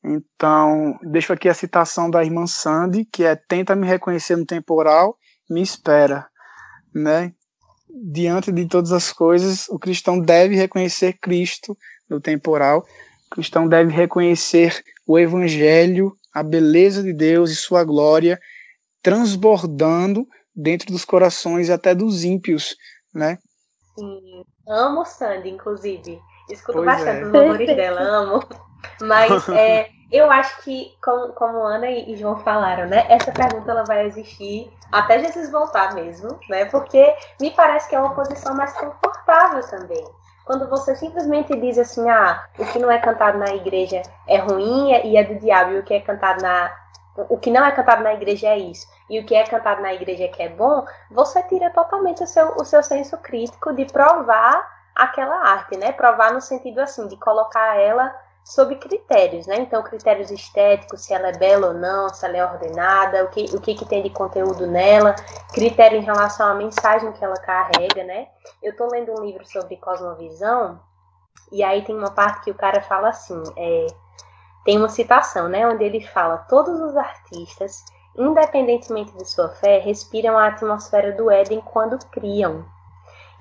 Speaker 5: Então, deixo aqui a citação da irmã Sandy, que é tenta me reconhecer no temporal, me espera, né? Diante de todas as coisas, o cristão deve reconhecer Cristo no temporal. O cristão deve reconhecer o evangelho, a beleza de Deus e sua glória transbordando dentro dos corações até dos ímpios, né?
Speaker 4: Sim, amo Sandy, inclusive. Escuto pois bastante é. os louvores dela, amo. Mas [laughs] é, eu acho que, como, como Ana e João falaram, né? Essa pergunta ela vai existir até Jesus voltar mesmo, né? Porque me parece que é uma posição mais confortável também. Quando você simplesmente diz assim, ah, o que não é cantado na igreja é ruim e é do diabo, e o que é cantado na. O que não é cantado na igreja é isso, e o que é cantado na igreja que é bom, você tira totalmente o seu, o seu senso crítico de provar aquela arte, né? Provar no sentido assim, de colocar ela sob critérios, né? Então, critérios estéticos, se ela é bela ou não, se ela é ordenada, o que, o que, que tem de conteúdo nela, critério em relação à mensagem que ela carrega, né? Eu estou lendo um livro sobre cosmovisão, e aí tem uma parte que o cara fala assim, é, tem uma citação, né? Onde ele fala, todos os artistas, independentemente de sua fé, respiram a atmosfera do Éden quando criam.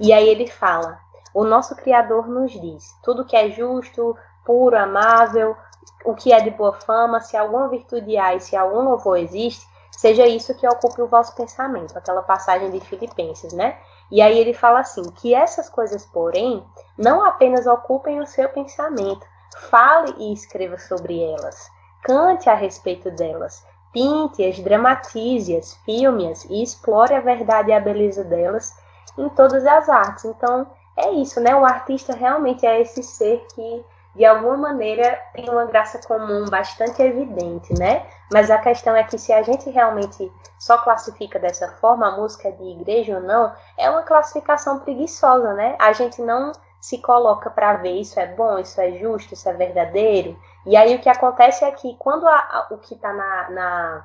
Speaker 4: E aí ele fala, o nosso Criador nos diz, tudo que é justo, puro, amável, o que é de boa fama, se alguma virtude há e se algum louvor existe, seja isso que ocupe o vosso pensamento, aquela passagem de Filipenses, né? E aí ele fala assim: que essas coisas, porém, não apenas ocupem o seu pensamento, fale e escreva sobre elas, cante a respeito delas, pinte-as, dramatize-as, filme-as e explore a verdade e a beleza delas em todas as artes. Então, é isso, né? O artista realmente é esse ser que de alguma maneira tem uma graça comum bastante evidente, né? Mas a questão é que se a gente realmente só classifica dessa forma, a música de igreja ou não, é uma classificação preguiçosa, né? A gente não se coloca para ver isso é bom, isso é justo, isso é verdadeiro. E aí o que acontece é que quando a, a, o que está na, na,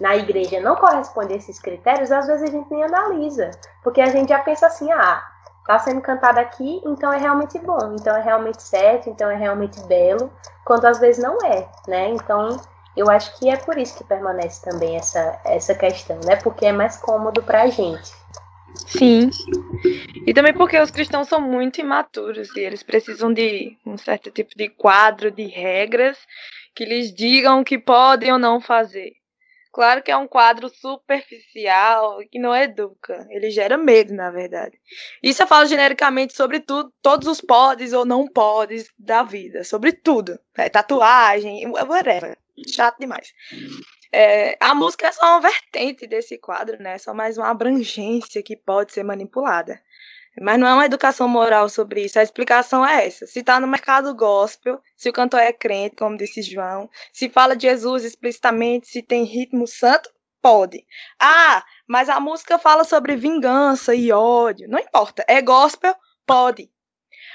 Speaker 4: na igreja não corresponde a esses critérios, às vezes a gente nem analisa. Porque a gente já pensa assim, ah, está sendo cantado aqui, então é realmente bom, então é realmente certo, então é realmente belo, quando às vezes não é, né? Então eu acho que é por isso que permanece também essa, essa questão, né? Porque é mais cômodo para a gente.
Speaker 6: Sim. E também porque os cristãos são muito imaturos e eles precisam de um certo tipo de quadro de regras que lhes digam o que podem ou não fazer. Claro que é um quadro superficial que não educa. Ele gera medo, na verdade. Isso eu falo genericamente sobre tudo, todos os podes ou não podes da vida. Sobre tudo. É, tatuagem, whatever. Chato demais. É, a música é só uma vertente desse quadro, né? É só mais uma abrangência que pode ser manipulada. Mas não é uma educação moral sobre isso. A explicação é essa. Se está no mercado gospel, se o cantor é crente, como disse João, se fala de Jesus explicitamente, se tem ritmo santo, pode. Ah, mas a música fala sobre vingança e ódio. Não importa. É gospel, pode.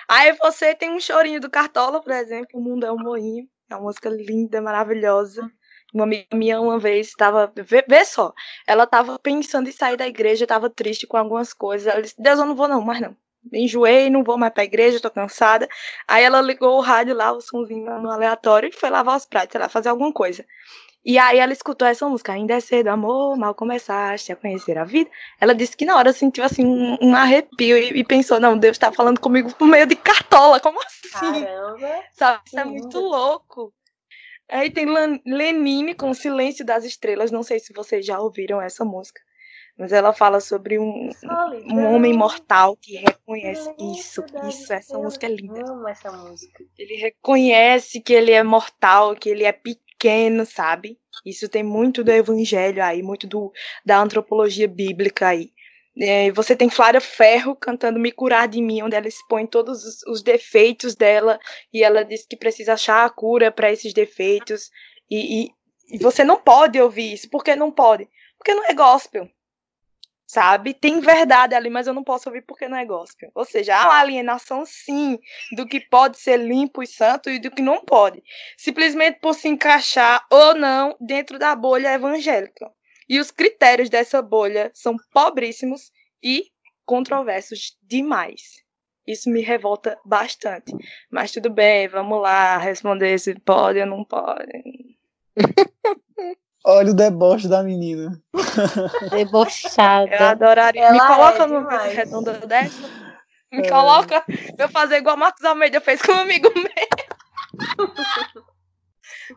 Speaker 6: Aí você tem um chorinho do Cartola, por exemplo, O Mundo é um Moinho. É uma música linda, maravilhosa. Uma amiga minha uma vez estava. Vê, vê, só, ela estava pensando em sair da igreja, estava triste com algumas coisas. Ela disse: Deus, eu não vou não, mais não. Enjoei, não vou mais pra igreja, tô cansada. Aí ela ligou o rádio lá, o somzinho no aleatório, e foi lavar os pratos, sei lá, fazer alguma coisa. E aí ela escutou essa música, ainda é cedo, amor, mal começaste a conhecer a vida. Ela disse que na hora sentiu assim um, um arrepio e, e, pensou, não, Deus tá falando comigo por meio de cartola, como assim?
Speaker 4: Caramba!
Speaker 6: Sabe, isso é muito louco. Aí tem Lenine com Silêncio das Estrelas. Não sei se vocês já ouviram essa música. mas ela fala sobre um, um homem mortal que reconhece isso, isso, essa música é linda.
Speaker 4: Amo essa música.
Speaker 6: Ele reconhece que ele é mortal, que ele é pequeno, sabe? Isso tem muito do evangelho aí, muito do, da antropologia bíblica aí. É, você tem Flávia Ferro cantando Me Curar de Mim, onde ela expõe todos os, os defeitos dela e ela diz que precisa achar a cura para esses defeitos. E, e, e você não pode ouvir isso. Por que não pode? Porque não é gospel sabe? Tem verdade ali, mas eu não posso ouvir porque não é gospel. Ou seja, há uma alienação, sim, do que pode ser limpo e santo e do que não pode. Simplesmente por se encaixar ou não dentro da bolha evangélica. E os critérios dessa bolha são pobríssimos e controversos demais. Isso me revolta bastante. Mas tudo bem, vamos lá responder se pode ou não pode. [laughs]
Speaker 5: Olha o deboche da menina. [laughs]
Speaker 3: Debochada.
Speaker 6: Eu adoraria.
Speaker 4: Ela
Speaker 6: me coloca
Speaker 4: é
Speaker 6: no
Speaker 4: demais.
Speaker 6: redonda dessa. [laughs] Me
Speaker 5: É.
Speaker 6: coloca pra eu fazer igual o Marcos Almeida fez com um amigo meu.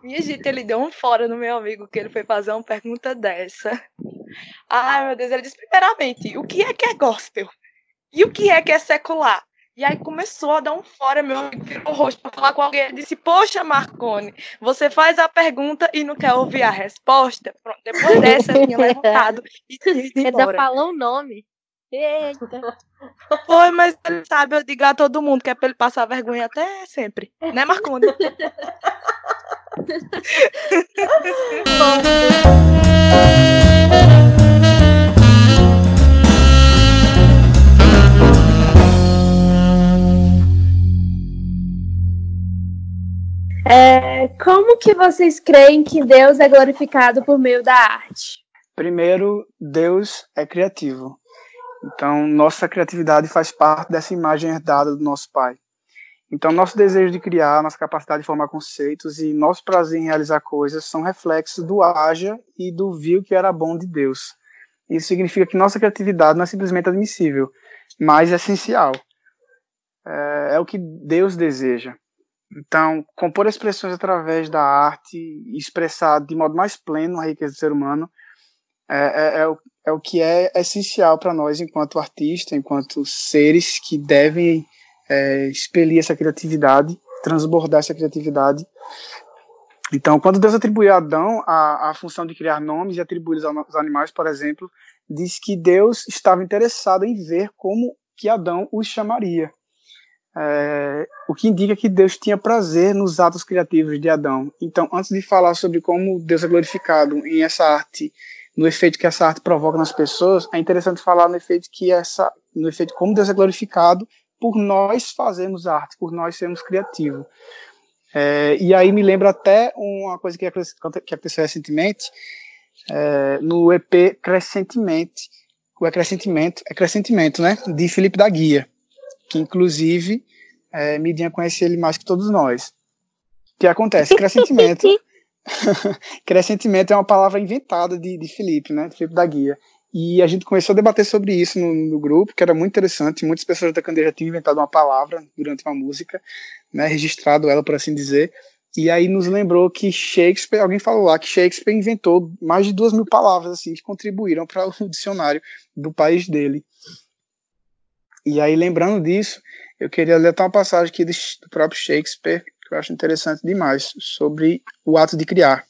Speaker 6: Minha gente, ele deu um fora no meu amigo que ele foi fazer uma pergunta dessa. Ai, meu Deus, ele disse primeiramente, o que é que é gospel? E o que é que é secular? E aí começou a dar um fora, meu amigo virou o rosto pra falar com alguém. Ele disse, poxa, Marcone, você faz a pergunta e não quer ouvir a resposta? Pronto, depois dessa, eu tinha levantado e tinha
Speaker 3: Ainda falou o nome. Eita.
Speaker 6: Foi, mas ele sabe, eu digo a todo mundo que é pra ele passar vergonha até sempre. Né, Marconi? [laughs]
Speaker 7: É, como que vocês creem que Deus é glorificado por meio da arte?
Speaker 5: Primeiro, Deus é criativo. Então, nossa criatividade faz parte dessa imagem herdada do nosso Pai. Então, nosso desejo de criar, nossa capacidade de formar conceitos e nosso prazer em realizar coisas são reflexos do haja e do viu que era bom de Deus. Isso significa que nossa criatividade não é simplesmente admissível, mas essencial. É, é o que Deus deseja. Então, compor expressões através da arte e expressar de modo mais pleno a riqueza do ser humano é, é, é o, é o que é essencial para nós enquanto artistas, enquanto seres que devem é, expelir essa criatividade, transbordar essa criatividade. Então, quando Deus atribuiu a Adão a, a função de criar nomes e atribuí-los aos animais, por exemplo, diz que Deus estava interessado em ver como que Adão os chamaria. É, o que indica que Deus tinha prazer nos atos criativos de Adão. Então, antes de falar sobre como Deus é glorificado em essa arte, no efeito que essa arte provoca nas pessoas, é interessante falar no efeito que essa, no efeito como Deus é glorificado por nós fazermos arte, por nós sermos criativos. É, e aí me lembra até uma coisa que aconteceu recentemente é, no EP Crescentemente, o Acrescentimento, Acrescentimento, né, de Felipe da Guia que inclusive é, Midinha conhece ele mais que todos nós. O que acontece? Crescentimento. [laughs] [laughs] crescentimento é uma palavra inventada de, de Felipe, né? De Felipe da Guia. E a gente começou a debater sobre isso no, no grupo, que era muito interessante. Muitas pessoas da Candeia já tinham inventado uma palavra durante uma música, né? Registrado ela, por assim dizer. E aí nos lembrou que Shakespeare, alguém falou lá que Shakespeare inventou mais de duas mil palavras assim que contribuíram para o dicionário do país dele. E aí, lembrando disso, eu queria ler até uma passagem aqui do próprio Shakespeare, que eu acho interessante demais, sobre o ato de criar.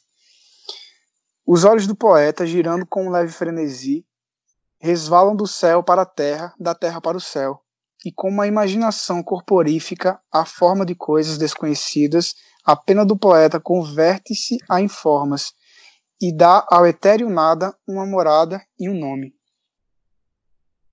Speaker 5: Os olhos do poeta, girando com um leve frenesi, resvalam do céu para a terra, da terra para o céu, e com uma imaginação corporífica, a forma de coisas desconhecidas, a pena do poeta converte-se a informas, e dá ao etéreo nada uma morada e um nome.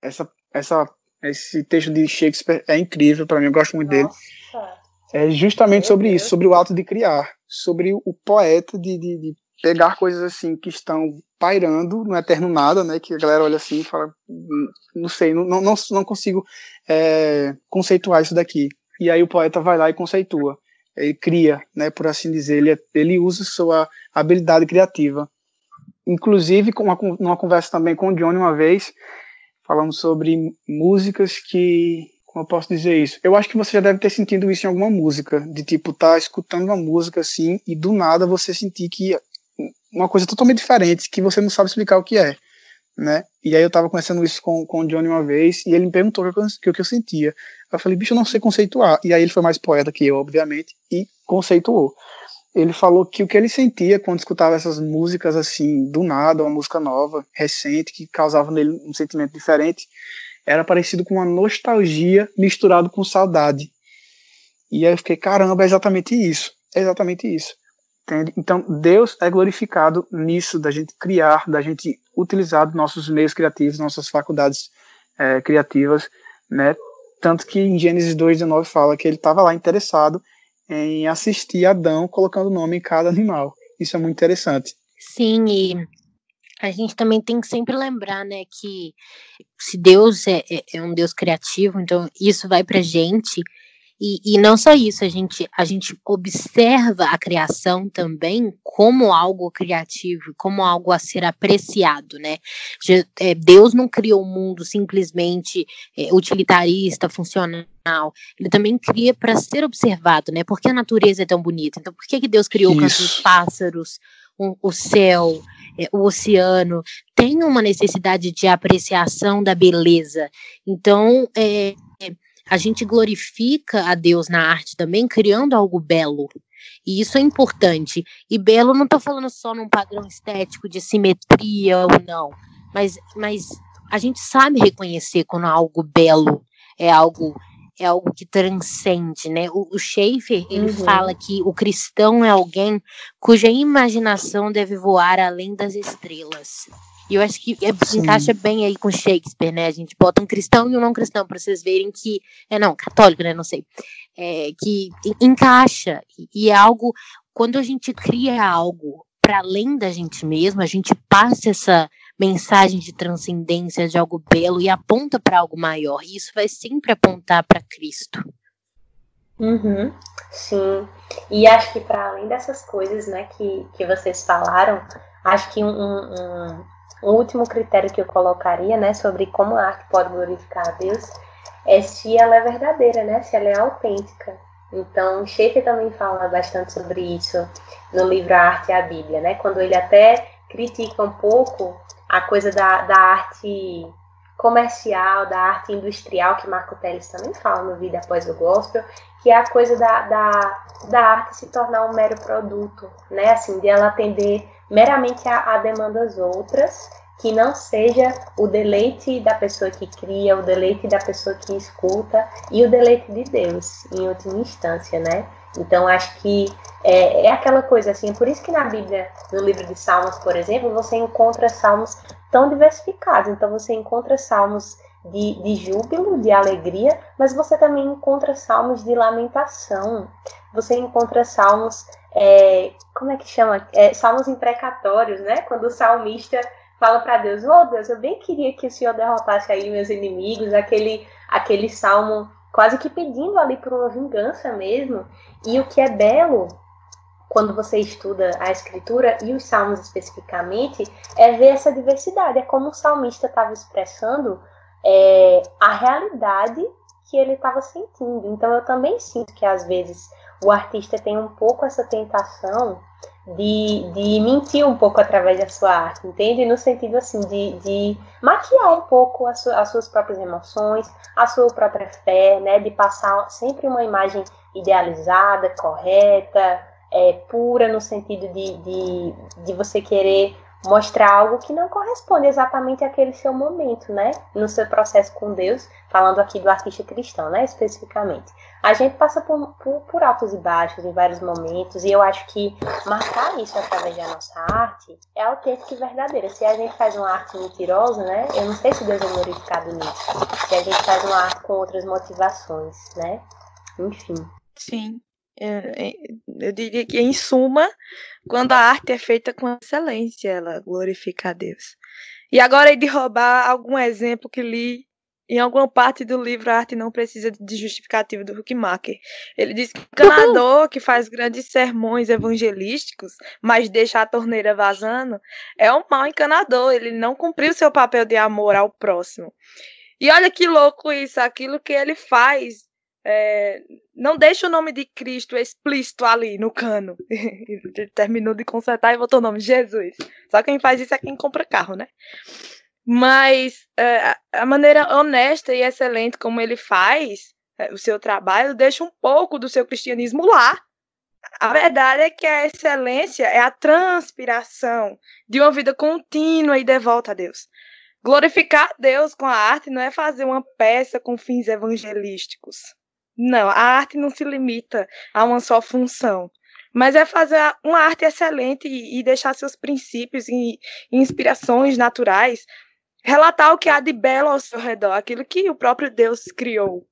Speaker 5: Essa, essa esse texto de Shakespeare é incrível para mim, eu gosto muito dele.
Speaker 4: Nossa.
Speaker 5: É justamente
Speaker 4: Meu
Speaker 5: sobre
Speaker 4: Deus.
Speaker 5: isso, sobre o ato de criar, sobre o poeta de, de, de pegar coisas assim que estão pairando no eterno nada, né? Que a galera olha assim e fala, "Hum, não sei, não, não, não consigo é, conceituar isso daqui. E aí o poeta vai lá e conceitua, ele cria, né? Por assim dizer, ele, ele usa sua habilidade criativa. Inclusive, com uma, numa conversa também com o Johnny uma vez, falamos sobre músicas que. Como eu posso dizer isso? Eu acho que você já deve ter sentido isso em alguma música, de tipo, tá escutando uma música assim e do nada você sentir que uma coisa totalmente diferente, que você não sabe explicar o que é. né? E aí eu tava conversando isso com, com o Johnny uma vez, e ele me perguntou o que eu, que eu sentia. Eu falei, bicho, eu não sei conceituar. E aí ele foi mais poeta que eu, obviamente, e conceituou. Ele falou que o que ele sentia quando escutava essas músicas assim, do nada, uma música nova, recente, que causava nele um sentimento diferente, era parecido com uma nostalgia misturado com saudade. E aí eu fiquei, caramba, é exatamente isso. É exatamente isso. Entende? Então, Deus é glorificado nisso, da gente criar, da gente utilizar nossos meios criativos, nossas faculdades é, criativas, né? Tanto que em Gênesis 2,19 fala que ele estava lá interessado em assistir Adão colocando nome em cada animal. Isso é muito interessante.
Speaker 3: Sim, e a gente também tem que sempre lembrar, né, que se Deus é, é, é um Deus criativo, então isso vai pra gente e, e não só isso, a gente, a gente observa a criação também como algo criativo, como algo a ser apreciado, né? É, Deus não criou o mundo simplesmente é, utilitarista, funcional. Ele também cria para ser observado, né? Porque a natureza é tão bonita. Então, por que, que Deus criou o canto dos pássaros, o, o céu, é, o oceano? Tem uma necessidade de apreciação da beleza. Então, é, a gente glorifica a Deus na arte também, criando algo belo. E isso é importante. E belo não estou falando só num padrão estético de simetria ou não, mas, mas a gente sabe reconhecer quando algo belo é algo é algo que transcende, né? O, o Schaefer, ele uhum. fala que o cristão é alguém cuja imaginação deve voar além das estrelas. E eu acho que é, encaixa bem aí com Shakespeare, né? A gente bota um cristão e um não cristão para vocês verem que é não católico, né? Não sei, é, que encaixa e é algo quando a gente cria algo para além da gente mesmo, a gente passa essa mensagem de transcendência de algo belo e aponta para algo maior. E isso vai sempre apontar para Cristo.
Speaker 4: Uhum, sim. E acho que para além dessas coisas, né, que, que vocês falaram, acho que um, um, um último critério que eu colocaria, né, sobre como a arte pode glorificar a Deus, é se ela é verdadeira, né, se ela é autêntica. Então, Schaeffer também fala bastante sobre isso no livro A Arte e a Bíblia, né, quando ele até critica um pouco a coisa da, da arte comercial, da arte industrial, que Marco Teles também fala no Vida Após o Gospel, que é a coisa da, da, da arte se tornar um mero produto, né, assim, de ela atender meramente a, a demandas outras, que não seja o deleite da pessoa que cria, o deleite da pessoa que escuta e o deleite de Deus, em última instância, né? Então, acho que é, é aquela coisa assim, por isso que na Bíblia, no livro de Salmos, por exemplo, você encontra salmos tão diversificados. Então, você encontra salmos de, de júbilo, de alegria, mas você também encontra salmos de lamentação. Você encontra salmos é, como é que chama? É, salmos imprecatórios, né? Quando o salmista fala para Deus, oh Deus, eu bem queria que o Senhor derrotasse aí meus inimigos, aquele, aquele salmo quase que pedindo ali por uma vingança mesmo. E o que é belo quando você estuda a escritura e os salmos especificamente, é ver essa diversidade. É como o salmista estava expressando é, a realidade que ele estava sentindo. Então eu também sinto que às vezes o artista tem um pouco essa tentação de, de mentir um pouco através da sua arte, entende? No sentido assim de, de maquiar um pouco as, as suas próprias emoções, a sua própria fé, né? De passar sempre uma imagem idealizada, correta, é, pura no sentido de, de, de você querer mostrar algo que não corresponde exatamente àquele seu momento, né? No seu processo com Deus, falando aqui do artista cristão, né? Especificamente. A gente passa por, por, por, altos e baixos em vários momentos, e eu acho que marcar isso através da nossa arte é autêntico e verdadeiro. Se a gente faz uma arte mentirosa, né? Eu não sei se Deus é glorificado nisso. Se a gente faz uma arte com outras motivações, né? Enfim.
Speaker 6: Sim. Eu diria que, em suma, quando a arte é feita com excelência, ela glorifica a Deus. E agora, de roubar algum exemplo que li em alguma parte do livro A Arte Não Precisa de Justificativo do Huckmacher. Ele diz que o encanador que faz grandes sermões evangelísticos, mas deixa a torneira vazando, é um mau encanador. Ele não cumpriu seu papel de amor ao próximo. E olha que louco isso, aquilo que ele faz é, não deixa o nome de Cristo explícito ali no cano. [laughs] Ele terminou de consertar e botou o nome Jesus. Só quem faz isso é quem compra carro, né? Mas é, a maneira honesta e excelente como ele faz é, o seu trabalho deixa um pouco do seu cristianismo lá. A verdade é que a excelência é a transpiração de uma vida contínua e devota a Deus. Glorificar Deus com a arte não é fazer uma peça com fins evangelísticos. Não, a arte não se limita a uma só função, mas é fazer uma arte excelente e, deixar seus princípios e, inspirações naturais relatar o que há de belo ao seu redor, aquilo que o próprio Deus criou.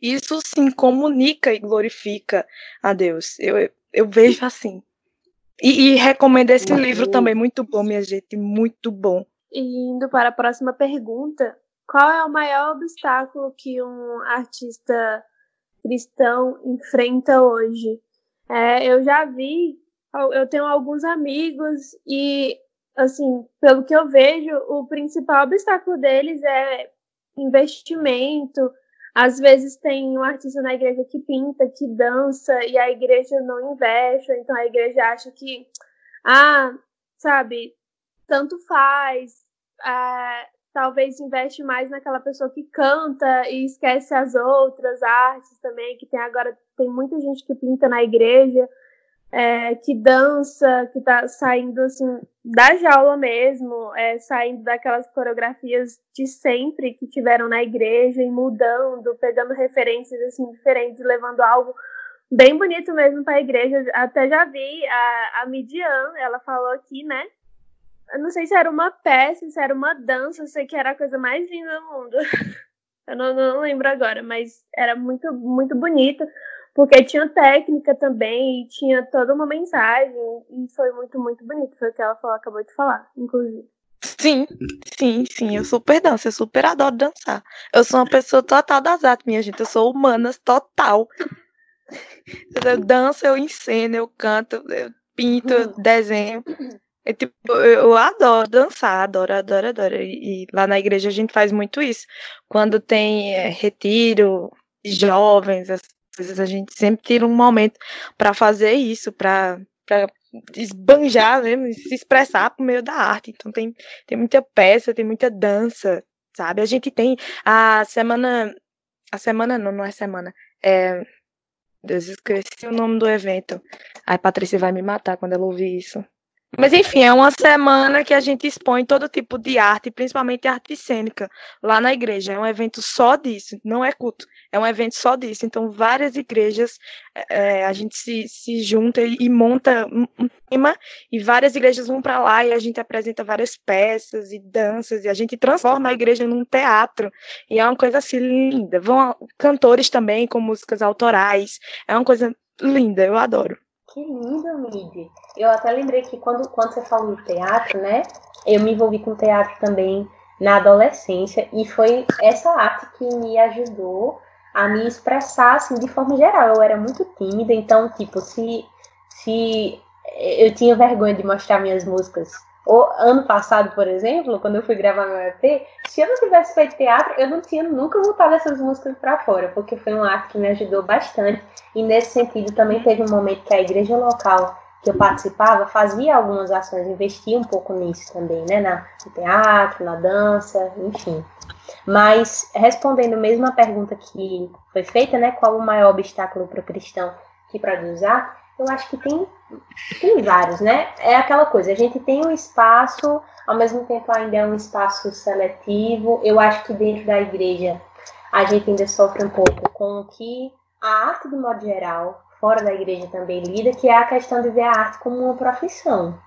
Speaker 6: Isso sim comunica e glorifica a Deus. Eu, eu vejo assim. E, e recomendo esse muito livro bom. também, muito bom, minha gente, muito bom.
Speaker 7: E indo para a próxima pergunta, qual é o maior obstáculo que um artista cristão enfrenta hoje? É, eu já vi, eu tenho alguns amigos e, assim, pelo que eu vejo, o principal obstáculo deles é investimento. Às vezes tem um artista na igreja que pinta, que dança, e a igreja não investe, então a igreja acha que, ah, sabe, tanto faz, é, talvez investe mais naquela pessoa que canta e esquece as outras artes também, que tem agora tem muita gente que pinta na igreja, é, que dança, que tá saindo assim da jaula mesmo, é, saindo daquelas coreografias de sempre que tiveram na igreja e mudando, pegando referências assim diferentes, levando algo bem bonito mesmo para a igreja. Até já vi a, a Midian, ela falou aqui, né? Eu não sei se era uma peça, se era uma dança, eu sei que era a coisa mais linda do mundo. [laughs] Eu não, não lembro agora, mas era muito, muito bonito, porque tinha técnica também, e tinha toda uma mensagem, e foi muito, muito bonito. Foi o que ela falou, acabou de falar, inclusive.
Speaker 6: Sim, sim, sim, eu super danço, eu super adoro dançar. Eu sou uma pessoa total das artes, minha gente, eu sou humanas total. Eu danço, eu ensino, eu canto, eu pinto, eu desenho. É, tipo, eu adoro dançar, adoro, adoro, adoro. E, e, lá na igreja a gente faz muito isso. Quando tem é, retiro, jovens, vezes a gente sempre tira um momento para fazer isso, para esbanjar mesmo, se expressar por meio da arte. Então tem, tem muita peça, tem muita dança, sabe? A gente tem a semana. A semana não, não é semana. É. Deus, esqueci o nome do evento. Ai, Patrícia vai me matar quando ela ouvir isso. Mas enfim, é uma semana que a gente expõe todo tipo de arte, principalmente arte cênica, lá na igreja. É um evento só disso, não é culto, é um evento só disso. Então, várias igrejas, é, a gente se, se junta e, monta um tema, e várias igrejas vão para lá e a gente apresenta várias peças e danças, e a gente transforma a igreja num teatro. E é uma coisa assim linda. Vão cantores também com músicas autorais, é uma coisa linda, eu adoro.
Speaker 4: Que lindo, Mid. Eu até lembrei que quando, quando você falou do teatro, né? Eu me envolvi com teatro também na adolescência e foi essa arte que me ajudou a me expressar assim de forma geral. Eu era muito tímida, então tipo, se se eu tinha vergonha de mostrar minhas músicas o ano passado, por exemplo, quando eu fui gravar meu EP, se eu não tivesse feito teatro, eu não tinha nunca voltado essas músicas para fora, porque foi uma arte que me ajudou bastante. E nesse sentido também teve um momento que a igreja local que eu participava fazia algumas ações, investia um pouco nisso também, né, na, no teatro, na dança, enfim. Mas respondendo mesmo a pergunta que foi feita, né, qual o maior obstáculo para o cristão que produz arte, eu acho que tem, tem vários, né? É aquela coisa, a gente tem um espaço, ao mesmo tempo ainda é um espaço seletivo. Eu acho que dentro da igreja a gente ainda sofre um pouco com o que a arte, de modo geral, fora da igreja também lida, que é a questão de ver a arte como uma profissão.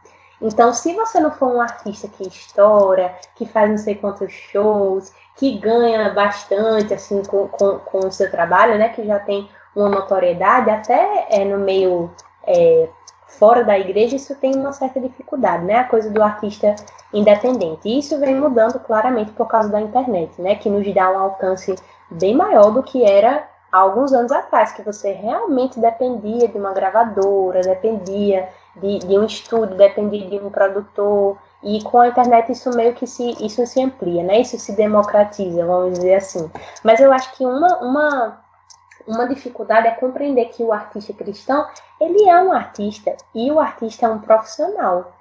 Speaker 4: Então, se você não for um artista que estoura, que faz não sei quantos shows, que ganha bastante assim com, com, com o seu trabalho, né, que já tem uma notoriedade, até é, no meio é, fora da igreja, isso tem uma certa dificuldade, né? A coisa do artista independente. E isso vem mudando claramente por causa da internet, né? Que nos dá um alcance bem maior do que era há alguns anos atrás, que você realmente dependia de uma gravadora, dependia de, de um estúdio, dependia de um produtor. E com a internet isso meio que se, isso se amplia, né? Isso se democratiza, vamos dizer assim. Mas eu acho que uma, uma uma dificuldade é compreender que o artista cristão, ele é um artista e o artista é um profissional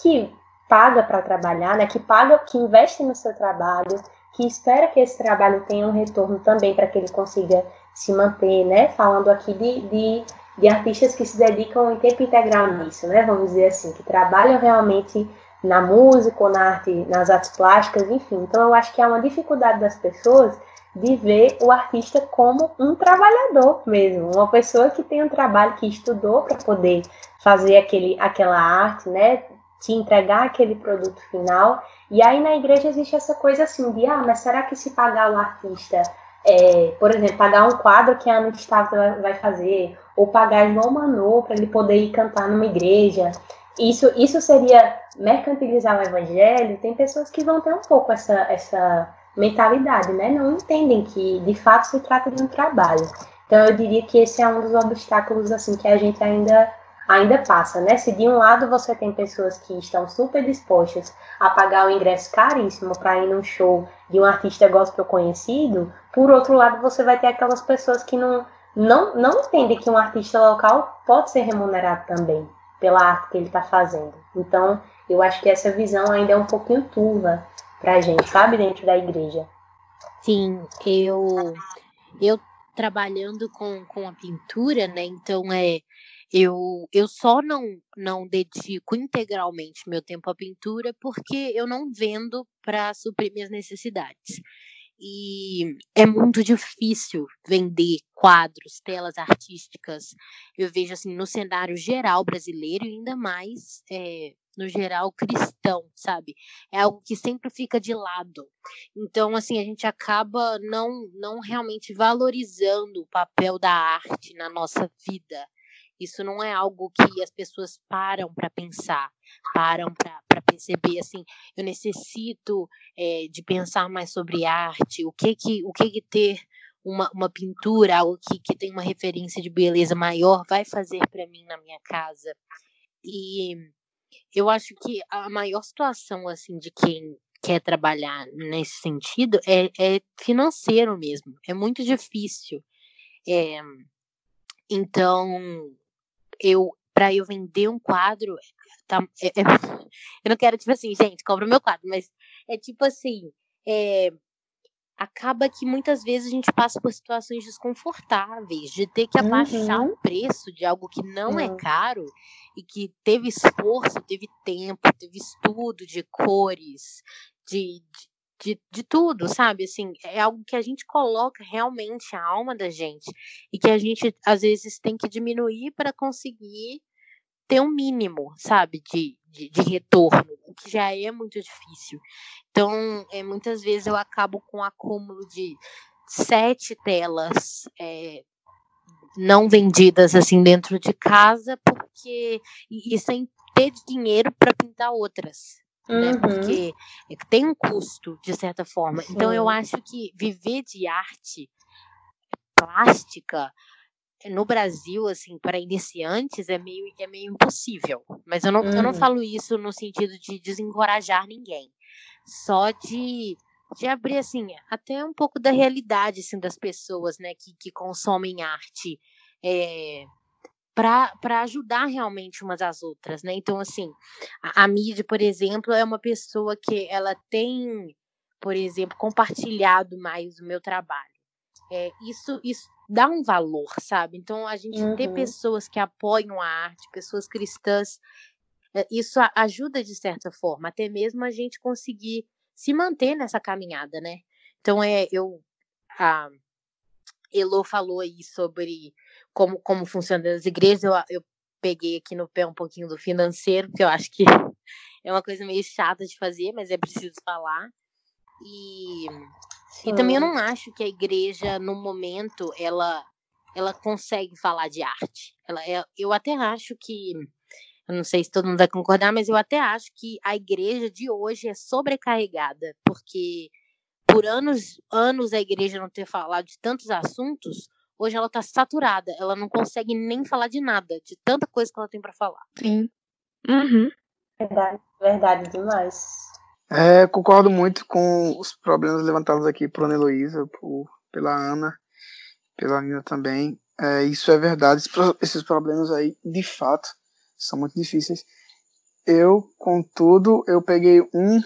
Speaker 4: que paga para trabalhar, né? Que paga, que investe no seu trabalho, que espera que esse trabalho tenha um retorno também para que ele consiga se manter, né? Falando aqui de, de, de, artistas que se dedicam em tempo integral nisso, né? Vamos dizer assim, que trabalham realmente na música ou na arte, nas artes plásticas, enfim. Então eu acho que há uma dificuldade das pessoas de ver o artista como um trabalhador mesmo, uma pessoa que tem um trabalho, que estudou para poder fazer aquele, aquela arte, né? Te entregar aquele produto final. E aí na igreja existe essa coisa assim de, ah, mas será que se pagar o artista, é, por exemplo, pagar um quadro que a Ana Gustavo vai fazer, ou pagar João Manô para ele poder ir cantar numa igreja, isso, isso seria mercantilizar o evangelho? Tem pessoas que vão ter um pouco essa, essa mentalidade, né? Não entendem que de fato se trata de um trabalho. Então eu diria que esse é um dos obstáculos assim que a gente ainda ainda passa, né? Se de um lado você tem pessoas que estão super dispostas a pagar o ingresso caríssimo para ir num show de um artista gospel conhecido, por outro lado você vai ter aquelas pessoas que não não, não entendem que um artista local pode ser remunerado também pela arte que ele está fazendo. Então, eu acho que essa visão ainda é um pouquinho turva pra gente, sabe, dentro da igreja.
Speaker 3: Sim, eu eu trabalhando com, com a pintura, né? Então é eu, eu só não, não dedico integralmente meu tempo à pintura porque eu não vendo para suprir minhas necessidades. E é muito difícil vender quadros, telas artísticas. Eu vejo assim no cenário geral brasileiro ainda mais é, no geral, cristão, sabe? É algo que sempre fica de lado. Então, assim, a gente acaba não, não realmente valorizando o papel da arte na nossa vida. Isso não é algo que as pessoas param para pensar, param para perceber assim, eu necessito é, de pensar mais sobre arte, o que que o que, que ter uma, uma pintura, algo que, que tem uma referência de beleza maior, vai fazer para mim na minha casa. E eu acho que a maior situação assim de quem quer trabalhar nesse sentido é, é financeiro mesmo. É muito difícil. É, então, eu para eu vender um quadro, tá, é, é, [laughs] eu não quero tipo assim, gente, compra o meu quadro, mas é tipo assim, é, acaba que muitas vezes a gente passa por situações desconfortáveis, de ter que abaixar uhum. o preço de algo que não é uhum. é caro e que teve esforço, teve tempo, teve estudo de cores, de, de, de, tudo, sabe? Assim, é algo que a gente coloca realmente a alma da gente e que a gente às vezes tem que diminuir para conseguir ter um mínimo, sabe, de, de, de, retorno, o que já é muito difícil. Então, é, muitas vezes eu acabo com um acúmulo de sete telas é, não vendidas assim dentro de casa, porque e, e sem ter dinheiro para pintar outras. Né? Uhum. Né? Porque tem um custo, de certa forma. Sim. Então, eu acho que viver de arte plástica no Brasil, assim, para iniciantes é meio, é meio impossível. Mas eu não, uhum. eu não uhum. falo isso no sentido de desencorajar ninguém. Só de, de abrir, assim, até um pouco da realidade, assim, das pessoas, né, que, que consomem arte. É, para ajudar realmente umas às outras, né? Então, assim, a, a mídia, por exemplo, é uma pessoa que ela tem, por exemplo, compartilhado mais o meu trabalho. É, isso, isso dá um valor, sabe? Então, a gente uhum. ter pessoas que apoiam a arte, pessoas cristãs, é, isso ajuda de certa forma, até mesmo a gente conseguir se manter nessa caminhada, né? Então, é, eu. A Elo falou aí sobre como, como funciona as igrejas, eu, eu peguei aqui no pé um pouquinho do financeiro, porque eu acho que [laughs] é uma coisa meio chata de fazer, mas é preciso falar. E e também eu não acho que a igreja, no momento, ela, ela consegue falar de arte. Ela, é, eu até acho que, eu não sei se todo mundo vai concordar, mas eu até acho que a igreja de hoje é sobrecarregada, porque por anos, anos a igreja não ter falado de tantos assuntos, hoje ela está saturada, ela não consegue nem falar de nada, de tanta coisa que ela tem para falar.
Speaker 6: Sim. Uhum.
Speaker 4: Verdade, verdade demais.
Speaker 5: É, concordo muito com os problemas levantados aqui por Ana Heloísa, por, pela Ana, pela Nina também. É, isso é verdade, esses problemas aí, de fato, são muito difíceis. eu, contudo, eu peguei um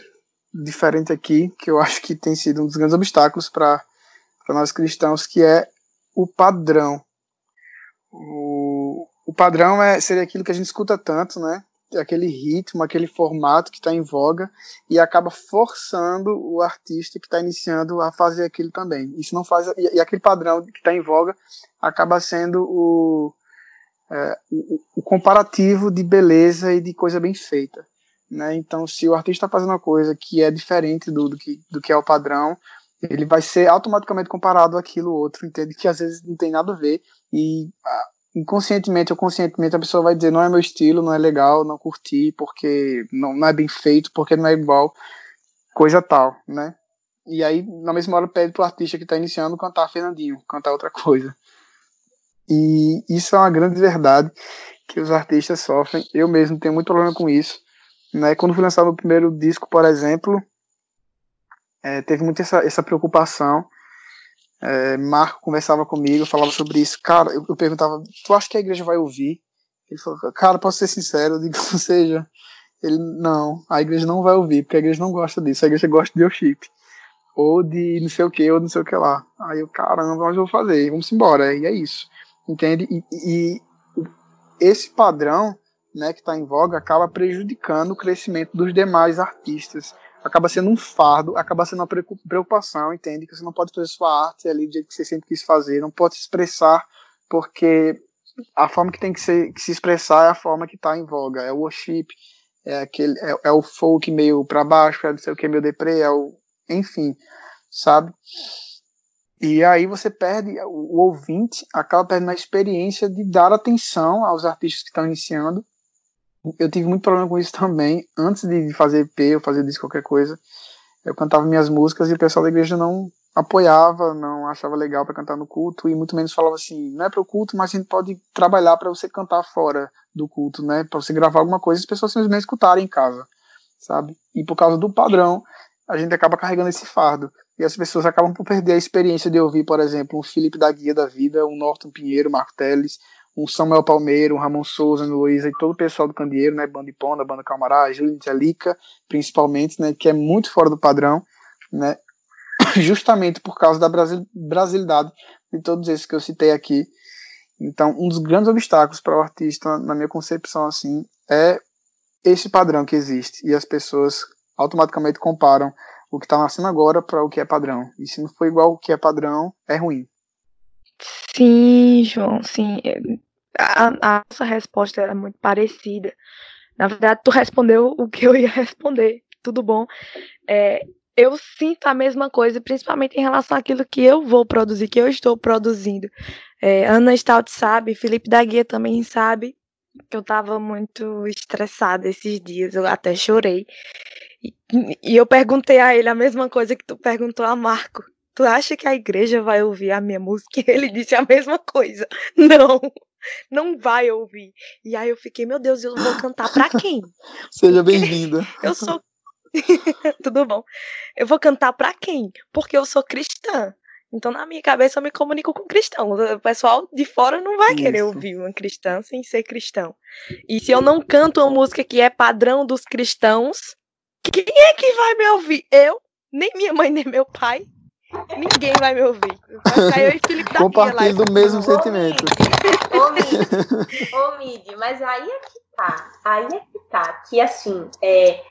Speaker 5: diferente aqui, que eu acho que tem sido um dos grandes obstáculos para nós cristãos, que é o padrão. O, o padrão é, seria aquilo que a gente escuta tanto, né? Aquele ritmo, aquele formato que está em voga e acaba forçando o artista que está iniciando a fazer aquilo também. Isso não faz e, e aquele padrão que está em voga acaba sendo o, é, o, o, comparativo de beleza e de coisa bem feita. Né? Então, se o artista está fazendo uma coisa que é diferente do, do, que, do que é o padrão, ele vai ser automaticamente comparado àquilo outro, entende? Que às vezes não tem nada a ver e ah, inconscientemente ou conscientemente a pessoa vai dizer não é meu estilo, não é legal, não curti porque não, não é bem feito, porque não é igual, coisa tal, né? E aí, na mesma hora, pede pro artista que está iniciando cantar Fernandinho, cantar outra coisa. E isso é uma grande verdade que os artistas sofrem. Eu mesmo tenho muito problema com isso. Né? Quando fui lançar meu primeiro disco, por exemplo, é, teve muito essa, essa preocupação. É, Marco conversava comigo, falava sobre isso. Cara, eu, eu, perguntava: Tu acha que a igreja vai ouvir? Ele falou: Cara, posso ser sincero? Digo: Ou seja, ele não, a igreja não vai ouvir, porque a igreja não gosta disso. A igreja gosta de worship ou de não sei o que, ou não sei o que lá. Aí eu, caramba, mas eu vou fazer? Vamos embora. E é isso entende? E, e esse padrão né, que está em voga acaba prejudicando o crescimento dos demais artistas. Acaba sendo um fardo, acaba sendo uma preocupação, entende? Que você não pode fazer sua arte ali do jeito que você sempre quis fazer, não pode se expressar, porque a forma que tem que, ser, que se expressar é a forma que está em voga. É o worship, é, aquele, é, é o folk meio para baixo, é não sei o que, meio deprê, é o. Enfim, sabe? E aí você perde, o, ouvinte acaba perdendo a experiência de dar atenção aos artistas que estão iniciando. Eu tive muito problema com isso também, antes de fazer EP ou fazer disco, qualquer coisa. Eu cantava minhas músicas e o pessoal da igreja não apoiava, não achava legal para cantar no culto e muito menos falava assim, não é para o culto, mas a gente pode trabalhar para você cantar fora do culto, né? Para você gravar alguma coisa e as pessoas simplesmente escutarem em casa, sabe? E por causa do padrão, a gente acaba carregando esse fardo. E as pessoas acabam por perder a experiência de ouvir, por exemplo, um Felipe da Guia da Vida, um Norton Pinheiro, Marco Teles, um Samuel Palmeiro, um Ramon Souza, um Luísa e todo o pessoal do Candeeiro, né, Banda Iponda, Banda Camará, Júlia Angelica, principalmente, né, que é muito fora do padrão, né, [coughs] justamente por causa da brasil, brasilidade de todos esses que eu citei aqui. Então, um dos grandes obstáculos para o artista, na minha concepção, assim, é esse padrão que existe e as pessoas automaticamente comparam o que está nascendo agora para o que é padrão. E se não for igual o que é padrão, é ruim.
Speaker 6: Sim, João, sim. A, a nossa resposta era muito parecida. Na verdade, tu respondeu o que eu ia [laughs] responder. Tudo bom. É, eu sinto a mesma coisa, principalmente em relação àquilo que eu vou produzir, que eu estou produzindo. É, Ana Stout sabe, Felipe da Guia também sabe que eu estava muito estressada esses dias, eu até chorei. E, eu perguntei a ele a mesma coisa que tu perguntou a Marco. Tu acha que a igreja vai ouvir a minha música? [laughs] E ele disse a mesma coisa. Não, não vai ouvir. E aí eu fiquei, meu Deus, eu vou cantar pra quem? [laughs]
Speaker 5: Seja bem-vinda. [laughs]
Speaker 6: Eu sou. [laughs] Tudo bom. Eu vou cantar pra quem? Porque eu sou cristã. Então, na minha cabeça, eu me comunico com cristão. O pessoal de fora não vai Isso. querer ouvir uma cristã sem ser cristão. E se eu não canto uma música que é padrão dos cristãos, quem é que vai me ouvir? Eu? Nem minha mãe, nem meu pai. Ninguém vai me ouvir. Vai eu e Felipe da
Speaker 5: Compartilho do mesmo sentimento.
Speaker 4: Ô, Mid, ô, Mid, mas aí é que tá. Aí é que tá. Que assim, é,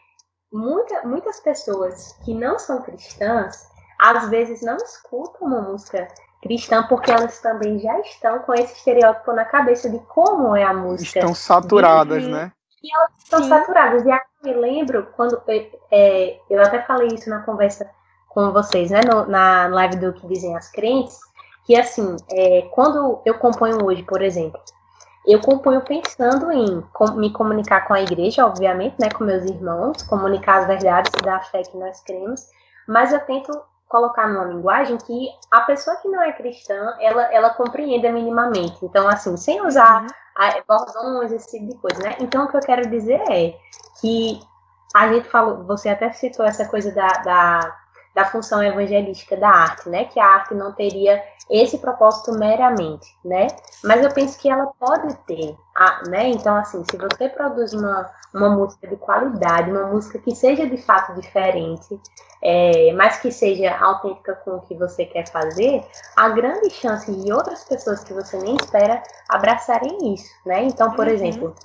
Speaker 4: muita, muitas pessoas que não são cristãs, às vezes não escutam uma música cristã porque elas também já estão com esse estereótipo na cabeça de como é a música.
Speaker 5: Estão saturadas, né?
Speaker 4: E elas estão Sim. saturadas. E aí eu me lembro quando é, eu até falei isso na conversa com vocês, né, no, na live do que dizem as crentes, que assim, é, quando eu componho hoje, por exemplo, eu componho pensando em com, me comunicar com a igreja, obviamente, né, com meus irmãos, comunicar as verdades da fé que nós cremos, mas eu tento colocar numa linguagem que a pessoa que não é cristã, ela, ela compreenda minimamente. Então, assim, sem usar uhum bordões, esse tipo de coisa, né? Então, o que eu quero dizer é que a gente falou, você até citou essa coisa da, da, da função evangelística da arte, né? Que a arte não teria esse propósito meramente, né? Mas eu penso que ela pode ter, né? Então, assim, se você produz uma, uma música de qualidade, uma música que seja de fato diferente, é, mas que seja autêntica com o que você quer fazer, há grande chance de outras pessoas que você nem espera abraçarem isso, né? Então, por uhum. exemplo,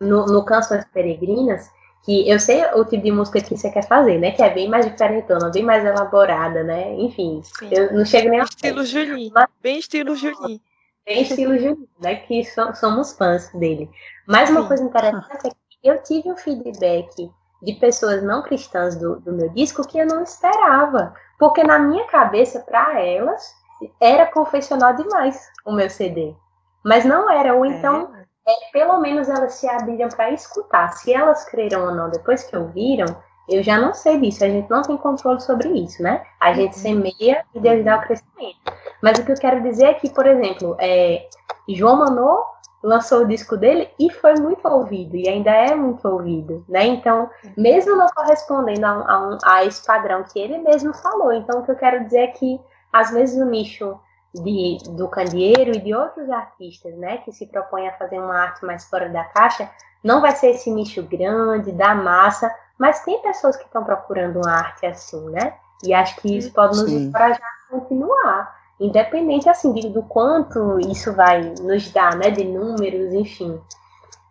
Speaker 4: no, no Canções Peregrinas, que eu sei o tipo de música que você quer fazer, né? Que é bem mais diferentona, bem mais elaborada, né? Enfim, Sim. eu não chego nem a...
Speaker 6: Estilo Julinho, mas... bem estilo Julinho.
Speaker 4: Bem estilo Julinho, né? Que so, somos fãs dele. Mas uma Sim. coisa interessante é que eu tive um feedback de pessoas não cristãs do, do meu disco que eu não esperava. Porque na minha cabeça, para elas, era confessional demais o meu CD. Mas não era, ou então... É pelo menos elas se abriram para escutar. Se elas creram ou não depois que ouviram, eu já não sei disso. A gente não tem controle sobre isso, né? A gente uhum. semeia e Deus dá o crescimento. Mas o que eu quero dizer é que, por exemplo, é, João Manô lançou o disco dele e foi muito ouvido, e ainda é muito ouvido, né? Então, mesmo não correspondendo a, a, a esse padrão que ele mesmo falou. Então, o que eu quero dizer é que, às vezes, o nicho de, do Candeeiro e de outros artistas, né, que se propõem a fazer uma arte mais fora da caixa, não vai ser esse nicho grande, da massa, mas tem pessoas que estão procurando uma arte assim, né? E acho que isso pode nos Sim. encorajar a continuar, independente assim do quanto isso vai nos dar, né, de números, enfim.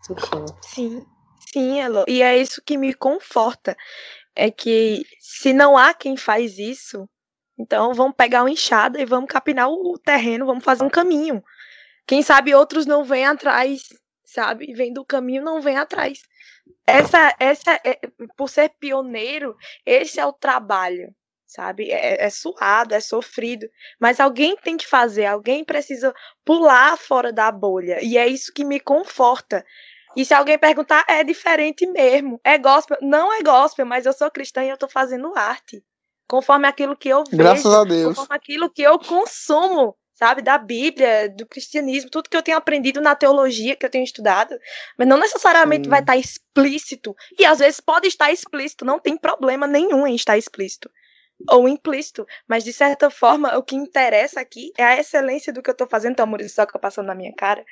Speaker 6: enfim. Sim, sim, Elo. E é isso que me conforta, é que se não há quem faz isso, então vamos pegar uma enxada e vamos capinar o terreno, vamos fazer um caminho. Quem sabe outros não vêm atrás, sabe? Vem do caminho, não vem atrás. Essa, essa é, por ser pioneiro, esse é o trabalho, sabe? É, é suado, é sofrido, mas alguém tem que fazer, alguém precisa pular fora da bolha, e é isso que me conforta. E se alguém perguntar, é diferente mesmo, é gospel? Não é gospel, mas eu sou cristã e eu tô fazendo arte conforme aquilo que eu vejo,
Speaker 5: Graças a Deus.
Speaker 6: conforme aquilo que eu consumo, sabe, da Bíblia, do cristianismo, tudo que eu tenho aprendido na teologia que eu tenho estudado, mas não necessariamente Sim. vai estar explícito, e às vezes pode estar explícito, não tem problema nenhum em estar explícito ou implícito, mas de certa forma o que interessa aqui é a excelência do que eu estou fazendo, tem uma soca passando na minha cara,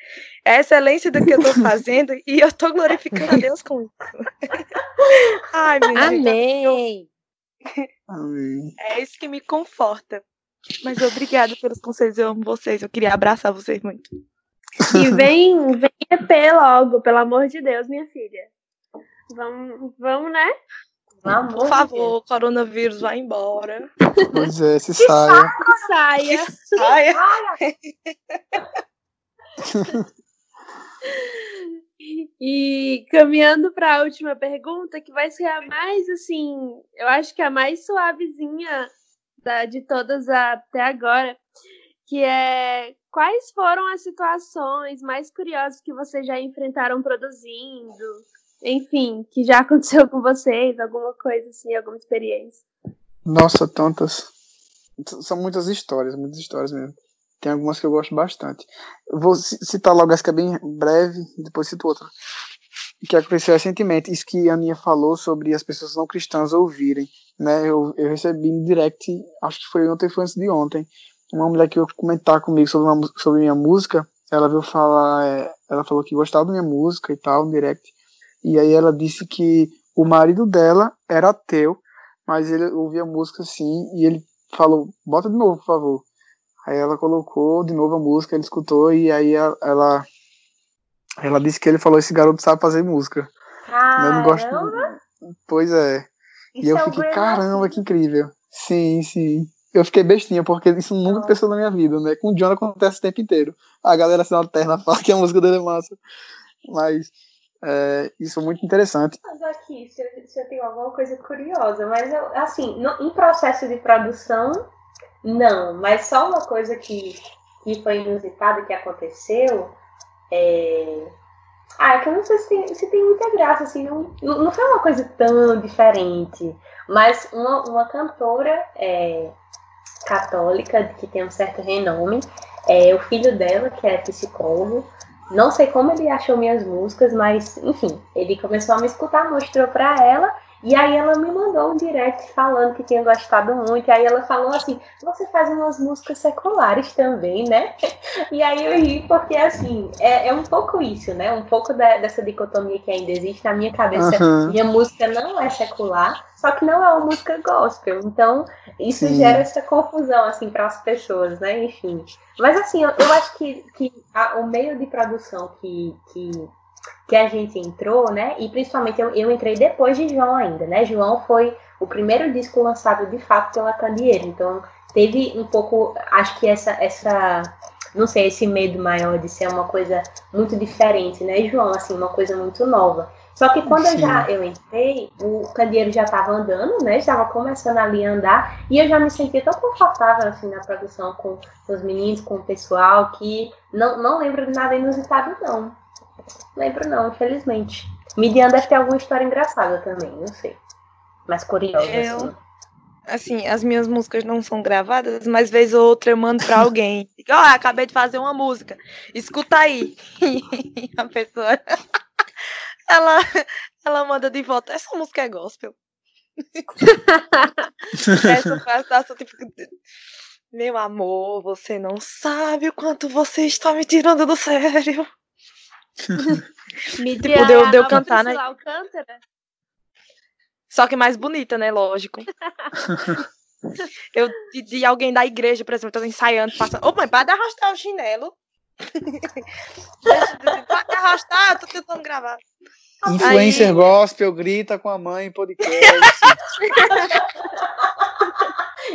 Speaker 6: é a excelência do que eu estou [laughs] fazendo e eu estou glorificando a Deus com isso. [laughs]
Speaker 3: Ai, Amém!
Speaker 5: Amém.
Speaker 6: É isso que me conforta. Mas obrigada pelos conselhos, eu amo vocês. Eu queria abraçar vocês muito.
Speaker 7: E [laughs] vem, vem EP logo, pelo amor de Deus, minha filha. Vamos, vamos né?
Speaker 6: Vamos, Por favor, o coronavírus vai embora.
Speaker 5: Pois é, se saia.
Speaker 7: Saia.
Speaker 6: saia. [laughs]
Speaker 7: E caminhando para a última pergunta, que vai ser a mais assim, eu acho que a mais suavezinha da, de todas até agora, que é quais foram as situações mais curiosas que vocês já enfrentaram produzindo? Enfim, que já aconteceu com vocês, alguma coisa assim, alguma experiência?
Speaker 5: Nossa, tantas. São muitas histórias, muitas histórias mesmo. Tem algumas que eu gosto bastante. Eu vou citar logo essa que é bem breve e depois cito outra. Que aconteceu recentemente, isso que a Aninha falou sobre as pessoas não cristãs ouvirem. Né? Eu, eu recebi em direct, acho que foi ontem, foi antes de ontem, uma mulher que veio comentar comigo sobre, uma, sobre minha música. Ela veio falar, é, ela falou que gostava da minha música e tal, em direct. E aí ela disse que o marido dela era ateu, mas ele ouvia música assim, e ele falou, bota de novo, por favor. Aí ela colocou de novo a música, ele escutou e aí ela ela disse que ele falou esse garoto sabe fazer música.
Speaker 4: Caramba. Eu não gosto.
Speaker 5: Pois é. Isso e eu é fiquei, caramba, que incrível. Sim, sim. Eu fiquei bestinha, porque isso nunca aconteceu na minha vida, né? Com o John acontece o tempo inteiro. A galera se alterna, [laughs] fala que a música dele é massa. Mas é, isso é muito interessante.
Speaker 4: Mas aqui, se eu, se eu tenho alguma coisa curiosa, mas eu, assim, no, em processo de produção, não, mas só uma coisa que, que foi inusitada que aconteceu é. Ah, é que eu não sei se tem, se tem muita graça, assim, não, não foi uma coisa tão diferente. Mas uma, uma cantora é, católica que tem um certo renome, é, o filho dela, que é psicólogo, não sei como ele achou minhas músicas, mas enfim, ele começou a me escutar, mostrou para ela E aí ela me mandou um direct falando que tinha gostado muito. E aí ela falou assim: você faz umas músicas seculares também, né? [laughs] E aí eu ri porque assim, é, é um pouco isso, né? Um pouco da, dessa dicotomia que ainda existe na minha cabeça. Uhum. Minha música não é secular, só que não é uma música gospel. Então, isso Sim. gera essa confusão, assim, para as pessoas, né? Enfim. Mas assim, eu, eu acho que, que a, o meio de produção que, que que a gente entrou, né? E principalmente eu, eu entrei depois de João ainda, né? João foi o primeiro disco lançado de fato pela Candeeiro. Então teve um pouco, acho que essa, essa, não sei, esse medo maior de ser uma coisa muito diferente, né, João? Assim, uma coisa muito nova. Só que quando eu já eu entrei, o candeeiro já estava andando, né? Estava começando ali a andar e eu já me sentia tão confortável assim na produção com os meninos, com o pessoal que não, não lembro de nada inusitado não. Lembro não, infelizmente. Midian deve ter alguma história engraçada também, não sei. Mais curiosa, eu... assim.
Speaker 6: Assim, as minhas músicas não são gravadas, mas vez ou outra eu mando pra alguém. [laughs] Ó, oh, acabei de fazer uma música. Escuta aí. [laughs] E a pessoa. [laughs] ela, ela manda de volta. Essa música é gospel. Essa frase tá tipo. Meu amor, você não sabe o quanto você está me tirando do sério. [laughs]
Speaker 7: Me tipo, deu, deu cantar, né? Alcântara.
Speaker 6: Só que mais bonita, né? Lógico. [laughs] eu de, de, alguém da igreja, por exemplo, tô ensaiando, passando. Ô, mãe, para de arrastar o chinelo. [laughs] para de arrastar, eu tô tentando gravar.
Speaker 5: Influencer Aí... gospel grita com a mãe em podcast.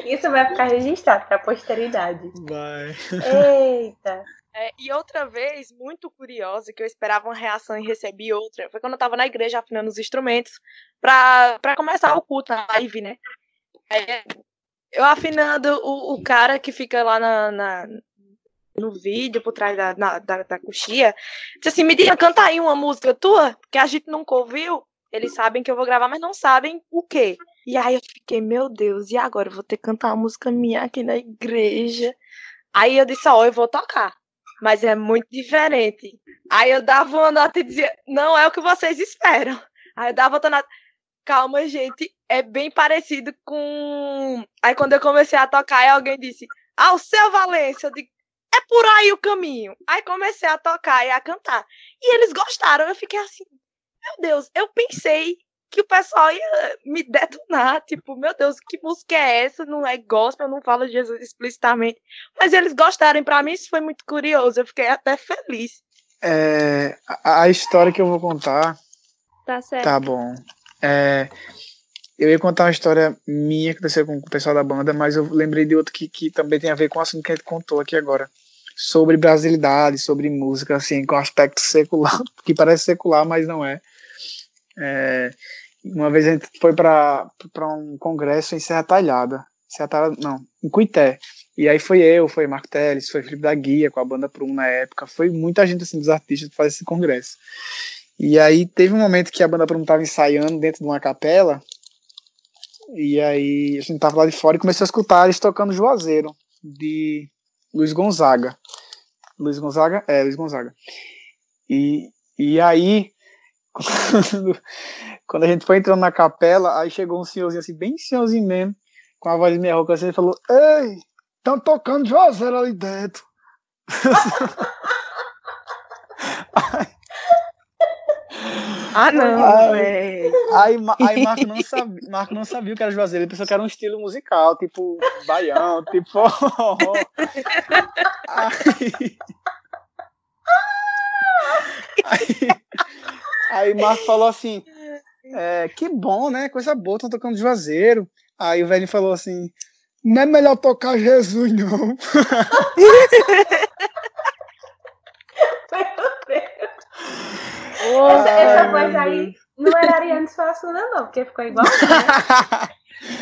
Speaker 4: Isso vai ficar registrado para a posteridade.
Speaker 5: Vai.
Speaker 4: Eita.
Speaker 6: É, e outra vez, muito curiosa, que eu esperava uma reação e recebi outra, foi quando eu tava na igreja afinando os instrumentos pra, pra começar o culto, na live, né? É, eu afinando o, o cara que fica lá na, na no vídeo, por trás da, na, da, da coxia, disse assim, me diga, canta aí uma música tua, que a gente nunca ouviu. Eles sabem que eu vou gravar, mas não sabem o quê. E aí eu fiquei, meu Deus, e agora? Eu vou ter que cantar uma música minha aqui na igreja. Aí eu disse, ó, oh, eu vou tocar mas é muito diferente. Aí eu dava uma nota e dizia, não é o que vocês esperam. Aí eu dava outra nota, calma, gente, é bem parecido com. Aí quando eu comecei a tocar, alguém disse, ah, o seu Valência, eu digo, é por aí o caminho. Aí comecei a tocar e a cantar. E eles gostaram, eu fiquei assim, meu Deus, eu pensei que o pessoal ia me detonar, tipo, meu Deus, que música é essa? Não é gospel, não fala de Jesus explicitamente. Mas eles gostaram, para mim isso foi muito curioso, eu fiquei até feliz.
Speaker 5: É, a história que eu vou contar.
Speaker 7: Tá certo.
Speaker 5: Tá bom. É, eu ia contar uma história minha que aconteceu com o pessoal da banda, mas eu lembrei de outra que, que também tem a ver com o assunto que a gente contou aqui agora. Sobre brasilidade, sobre música, assim, com aspecto secular, [laughs] que parece secular, mas não é. É, uma vez a gente foi para um congresso em Serra Talhada, Serra Talhada, não, em Cuité. E aí foi eu, foi Marco Teles, foi Felipe da Guia com a banda Prum na época, foi muita gente assim dos artistas fazer esse congresso. E aí teve um momento que a banda Prum estava ensaiando dentro de uma capela, e aí a gente tava lá de fora e começou a escutar eles tocando Juazeiro, de Luiz Gonzaga. Luiz Gonzaga? É, Luiz Gonzaga. E, e aí quando, [laughs] quando a gente foi entrando na capela, aí chegou um senhorzinho assim, bem senhorzinho mesmo, com a voz meio rouca assim, e falou: Ei, estão tocando Juazeiro ali dentro. [laughs]
Speaker 6: ah, não,
Speaker 5: aí, aí, aí, Marco, não sabia, Marco não sabia o que era Juazeiro, ele pensou que era um estilo musical, tipo baião, tipo. [laughs] aí, aí, Aí Marco falou assim: [laughs] é, que bom, né? Coisa boa, estão tocando Juazeiro. Aí o velho falou assim: não é melhor tocar Jesus, não. [laughs]
Speaker 4: essa, essa voz aí não era Ariane Suassuna, não, porque ficou igual. [laughs]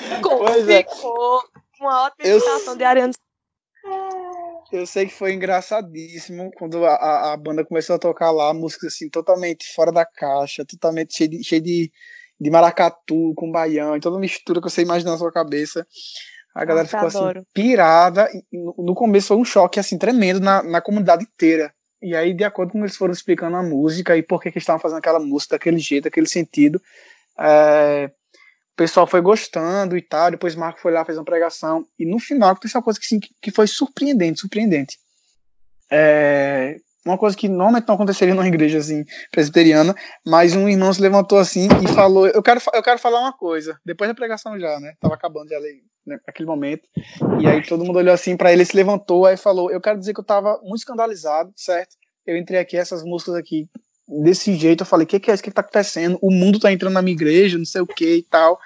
Speaker 4: Né?
Speaker 6: Pois é. Ficou uma ótima imitação de Ariane
Speaker 5: eu sei que foi engraçadíssimo quando a, a, a, banda começou a tocar lá músicas assim totalmente fora da caixa, totalmente cheio de, cheio de, de maracatu com baião, e toda mistura que você imagina na sua cabeça. A galera ficou assim, adoro. assim pirada. No começo foi um choque assim tremendo na, na comunidade inteira. E aí, de acordo com eles foram explicando a música e por que, que estavam fazendo aquela música daquele jeito, daquele sentido, é, pessoal foi gostando e tal. Depois o Marco foi lá, fez uma pregação. E no final aconteceu uma coisa que, assim, que foi surpreendente, surpreendente. É, uma coisa que normalmente não aconteceria numa igreja assim, presbiteriana, mas um irmão se levantou assim e falou: Eu quero, eu quero falar uma coisa. Depois da pregação já, né? Tava acabando já né, naquele momento. E aí todo mundo olhou assim para ele, se levantou, aí falou: Eu quero dizer que eu tava muito escandalizado, certo? Eu entrei aqui, essas músicas aqui, desse jeito. Eu falei: O que, que é isso? O que, que tá acontecendo? O mundo tá entrando na minha igreja, não sei o que e tal.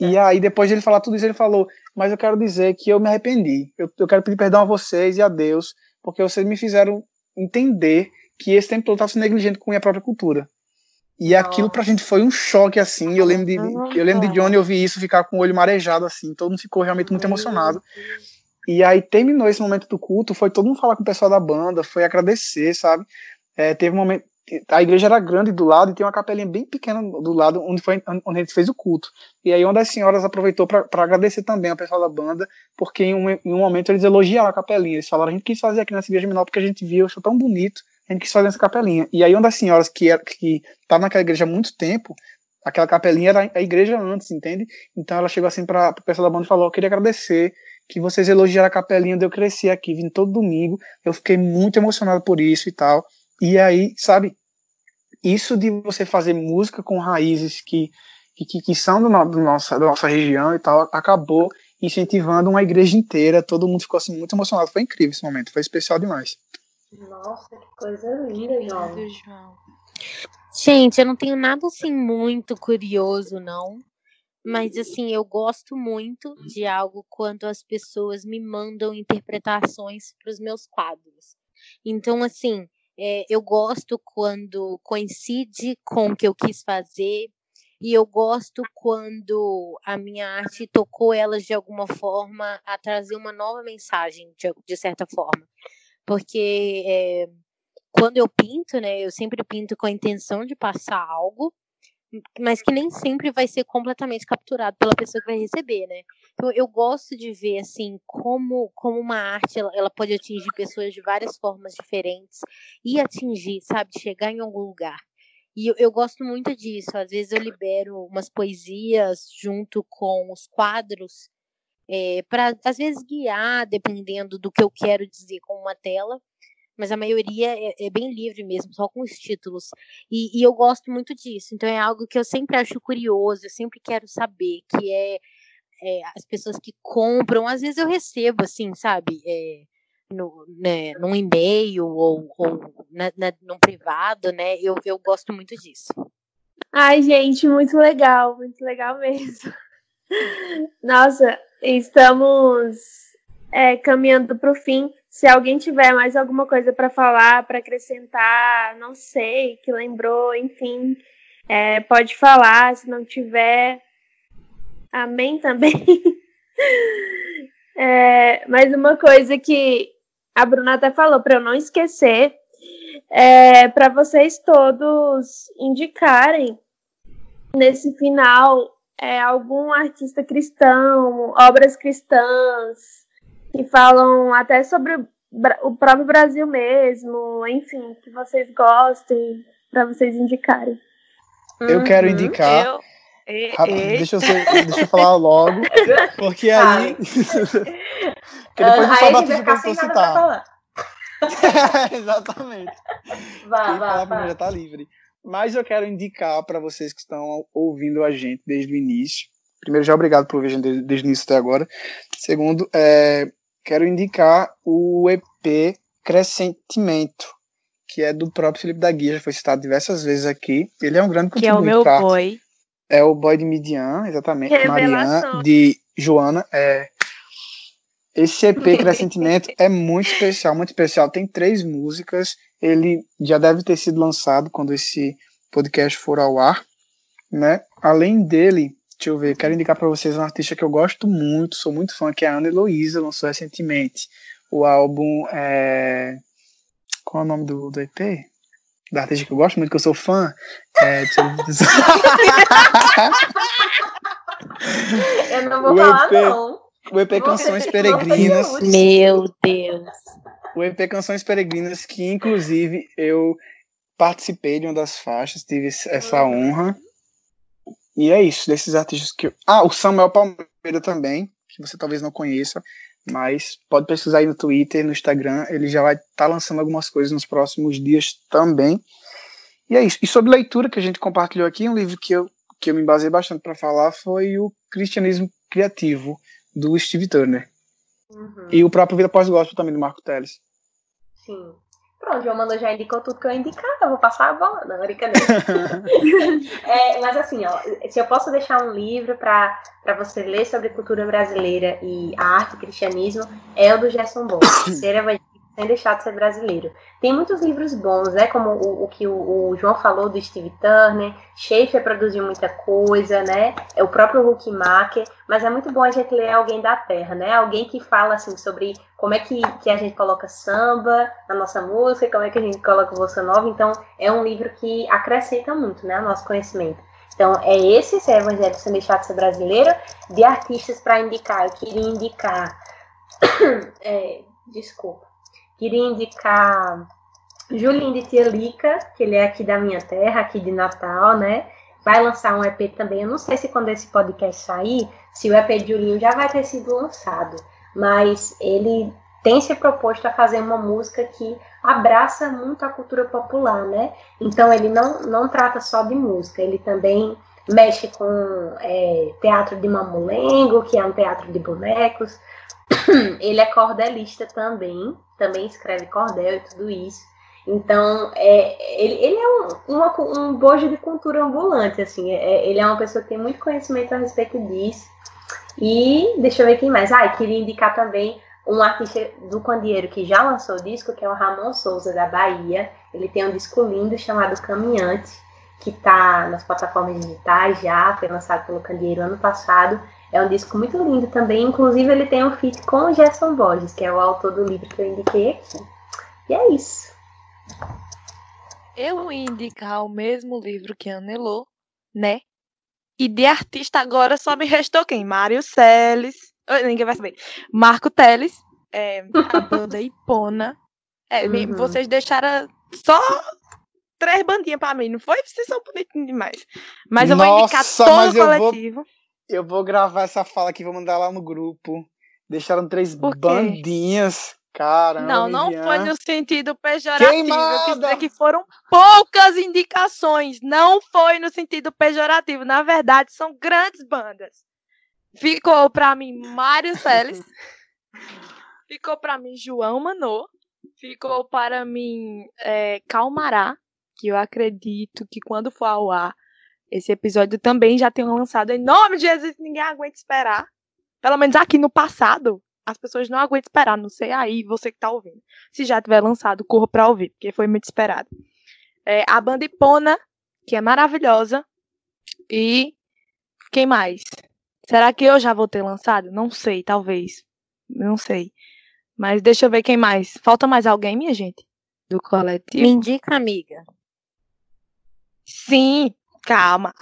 Speaker 5: E aí, depois de ele falar tudo isso, ele falou: Mas eu quero dizer que eu me arrependi. Eu, eu quero pedir perdão a vocês e a Deus, porque vocês me fizeram entender que esse tempo todo estava sendo negligente com a minha própria cultura. E Nossa. aquilo pra gente foi um choque, assim. Eu lembro de, eu lembro de Johnny ouvir isso, ficar com o olho marejado, assim. Todo mundo ficou realmente muito emocionado. E aí terminou esse momento do culto, foi todo mundo falar com o pessoal da banda, foi agradecer, sabe? É, teve um momento. A igreja era grande do lado e tem uma capelinha bem pequena do lado onde, foi, onde a gente fez o culto. E aí uma das senhoras aproveitou para agradecer também ao pessoal da banda, porque em um, em um momento eles elogiaram a capelinha. Eles falaram: a gente quis fazer aqui nessa igreja menor porque a gente viu, achou tão bonito, a gente quis fazer essa capelinha. E aí uma das senhoras que que naquela igreja há muito tempo, aquela capelinha era a igreja antes, entende? Então ela chegou assim para o pessoal da banda e falou: eu queria agradecer que vocês elogiaram a capelinha onde eu cresci aqui, vindo todo domingo. Eu fiquei muito emocionado por isso e tal. E aí, sabe, isso de você fazer música com raízes que, que, que são do, do nossa, da nossa região e tal, acabou incentivando uma igreja inteira. Todo mundo ficou assim, muito emocionado. Foi incrível esse momento, foi especial demais.
Speaker 4: Nossa, que coisa linda, João.
Speaker 3: Gente, eu não tenho nada assim muito curioso, não. Mas assim, eu gosto muito de algo quando as pessoas me mandam interpretações para os meus quadros. Então, assim, é, eu gosto quando coincide com o que eu quis fazer, e eu gosto quando a minha arte tocou elas de alguma forma a trazer uma nova mensagem, de, de certa forma. Porque é, quando eu pinto, né, eu sempre pinto com a intenção de passar algo, mas que nem sempre vai ser completamente capturado pela pessoa que vai receber, né? Então eu gosto de ver assim como como uma arte ela, ela pode atingir pessoas de várias formas diferentes e atingir, sabe, chegar em algum lugar. E eu, eu gosto muito disso. Às vezes eu libero umas poesias junto com os quadros é, para às vezes guiar, dependendo do que eu quero dizer com uma tela mas a maioria é, é, bem livre mesmo, só com os títulos. E, e, eu gosto muito disso. Então é algo que eu sempre acho curioso, eu sempre quero saber, que é, é as pessoas que compram, às vezes eu recebo, assim, sabe? É, no, né, num e-mail ou, ou na, na, num privado, né? Eu, eu gosto muito disso.
Speaker 7: Ai, gente, muito legal, muito legal mesmo. [laughs] Nossa, estamos é, caminhando para o fim. Se alguém tiver mais alguma coisa para falar, para acrescentar, não sei, que lembrou, enfim, é, pode falar. Se não tiver, amém também. [laughs] é, mas uma coisa que a Bruna até falou para eu não esquecer é para vocês todos indicarem nesse final é, algum artista cristão, obras cristãs, que falam até sobre o próprio Brasil mesmo, enfim, que vocês gostem, para vocês indicarem.
Speaker 5: Eu quero uhum. indicar. Eu... E, e... Deixa, eu ser, deixa eu falar logo, [laughs] porque aí. porque depois o Salvatore vai ficar sem citar. [laughs] Exatamente. Vá, vá, vá. Já tá livre. Mas eu quero indicar para vocês que estão ouvindo a gente desde o início. Primeiro, já obrigado por ouvir a gente desde, desde o início até agora. Segundo, é, quero indicar o EP Crescentimento, que é do próprio Felipe da Guia, já foi citado diversas vezes aqui. Ele é um grande
Speaker 3: Que é o meu boy.
Speaker 5: É o boy de Midian, exatamente. Mariana, de Joana. É... Esse EP [laughs] Crescentimento é muito especial, muito especial. Tem três músicas. Ele já deve ter sido lançado quando esse podcast for ao ar. Né? Além dele, Deixa eu ver, quero indicar para vocês uma artista que eu gosto muito, sou muito fã, que é a Ana Heloísa, lançou recentemente o álbum. É... Qual é o nome do, do EP? Da artista que eu gosto muito, que eu sou fã. É... [laughs]
Speaker 4: eu não vou o falar, EP, não. O
Speaker 5: EP Canções Peregrinas.
Speaker 3: Meu Deus.
Speaker 5: O EP Canções Peregrinas, que inclusive eu participei de uma das faixas, tive essa honra E é isso, desses artistas que. Ah, o Samuel Palmeira também, que você talvez não conheça, mas pode pesquisar aí no Twitter, no Instagram, ele já vai estar tá lançando algumas coisas nos próximos dias também. E é isso. E sobre leitura que a gente compartilhou aqui, um livro que eu, que eu me basei bastante para falar foi o Cristianismo Criativo, do Steve Turner. Uhum. E o próprio Vida Pós-Gospel também, do Marco Teles.
Speaker 4: Sim. Pronto, João Mano já indicou tudo que eu indicar, eu vou passar a bola. Não, brincadeira. [laughs] é, mas assim, ó, se eu posso deixar um livro para você ler sobre cultura brasileira e arte e cristianismo, é o do Gerson Bom, [coughs] Ser Evangelista sem deixar de ser brasileiro. Tem muitos livros bons, né? Como o, o que o, o, João falou do Steve Turner, Schaefer produziu muita coisa, né? É o próprio Huckmacher, mas é muito bom a gente ler alguém da terra, né? Alguém que fala assim sobre como é que, que a gente coloca samba na nossa música, como é que a gente coloca bossa nova. Então, é um livro que acrescenta muito, né, ao nosso conhecimento. Então, é esse, esse é Evangelho sem deixar de ser brasileiro, de artistas para indicar. Eu queria indicar. [coughs] é, desculpa Queria indicar Julinho de Tia Lica, que ele é aqui da minha terra, aqui de Natal, né? Vai lançar um EP também. Eu não sei se quando esse podcast sair, se o EP de Julinho já vai ter sido lançado. Mas ele tem se proposto a fazer uma música que abraça muito a cultura popular, né? Então ele não, não trata só de música, ele também mexe com é, teatro de mamulengo, que é um teatro de bonecos. [clears throat] Ele é cordelista também, também escreve cordel e tudo isso. Então, é, ele, ele é um, uma, um bojo de cultura ambulante, assim. É, ele é uma pessoa que tem muito conhecimento a respeito disso. E deixa eu ver quem mais. Ah, queria indicar também um artista do Candeeiro que já lançou o disco, que é o Ramon Souza, da Bahia. Ele tem um disco lindo chamado Caminhante, que está nas plataformas digitais já, foi lançado pelo Candeeiro ano passado. É um disco muito lindo também. Inclusive, ele tem um feat com o Gerson Borges, que é o autor do livro que eu indiquei aqui. E é isso.
Speaker 6: Eu ia indicar o mesmo livro que Anelô, né? E de artista agora só me restou quem? Mário Celes. Ninguém vai saber. Marco Teles. É, a [laughs] banda Ipona. É, uhum. Vocês deixaram só três bandinhas pra mim, não foi? Vocês são bonitinhos demais. Mas eu Nossa, vou indicar todo o coletivo.
Speaker 5: Vou... Eu vou gravar essa fala aqui, vou mandar lá no grupo. Deixaram três bandinhas. Caramba,
Speaker 6: não, não foi no sentido pejorativo. Queimada. Eu dizer que foram poucas indicações. Não foi no sentido pejorativo. Na verdade, são grandes bandas. Ficou para mim Mário [laughs] Celes. ficou para mim João Manô. Ficou para mim é, Calmará, que eu acredito que quando for ao ar esse episódio também já tenham lançado. Em nome de Jesus, ninguém aguenta esperar. Pelo menos aqui no passado, as pessoas não aguentam esperar. Não sei aí, você que tá ouvindo. Se já tiver lançado, corra pra ouvir, porque foi muito esperado. É, a banda Ipona, que é maravilhosa. E quem mais? Será que eu já vou ter lançado? Não sei, talvez. Não sei. Mas deixa eu ver quem mais. Falta mais alguém, minha gente? Do coletivo?
Speaker 3: Me indica, amiga.
Speaker 6: Sim, Calma,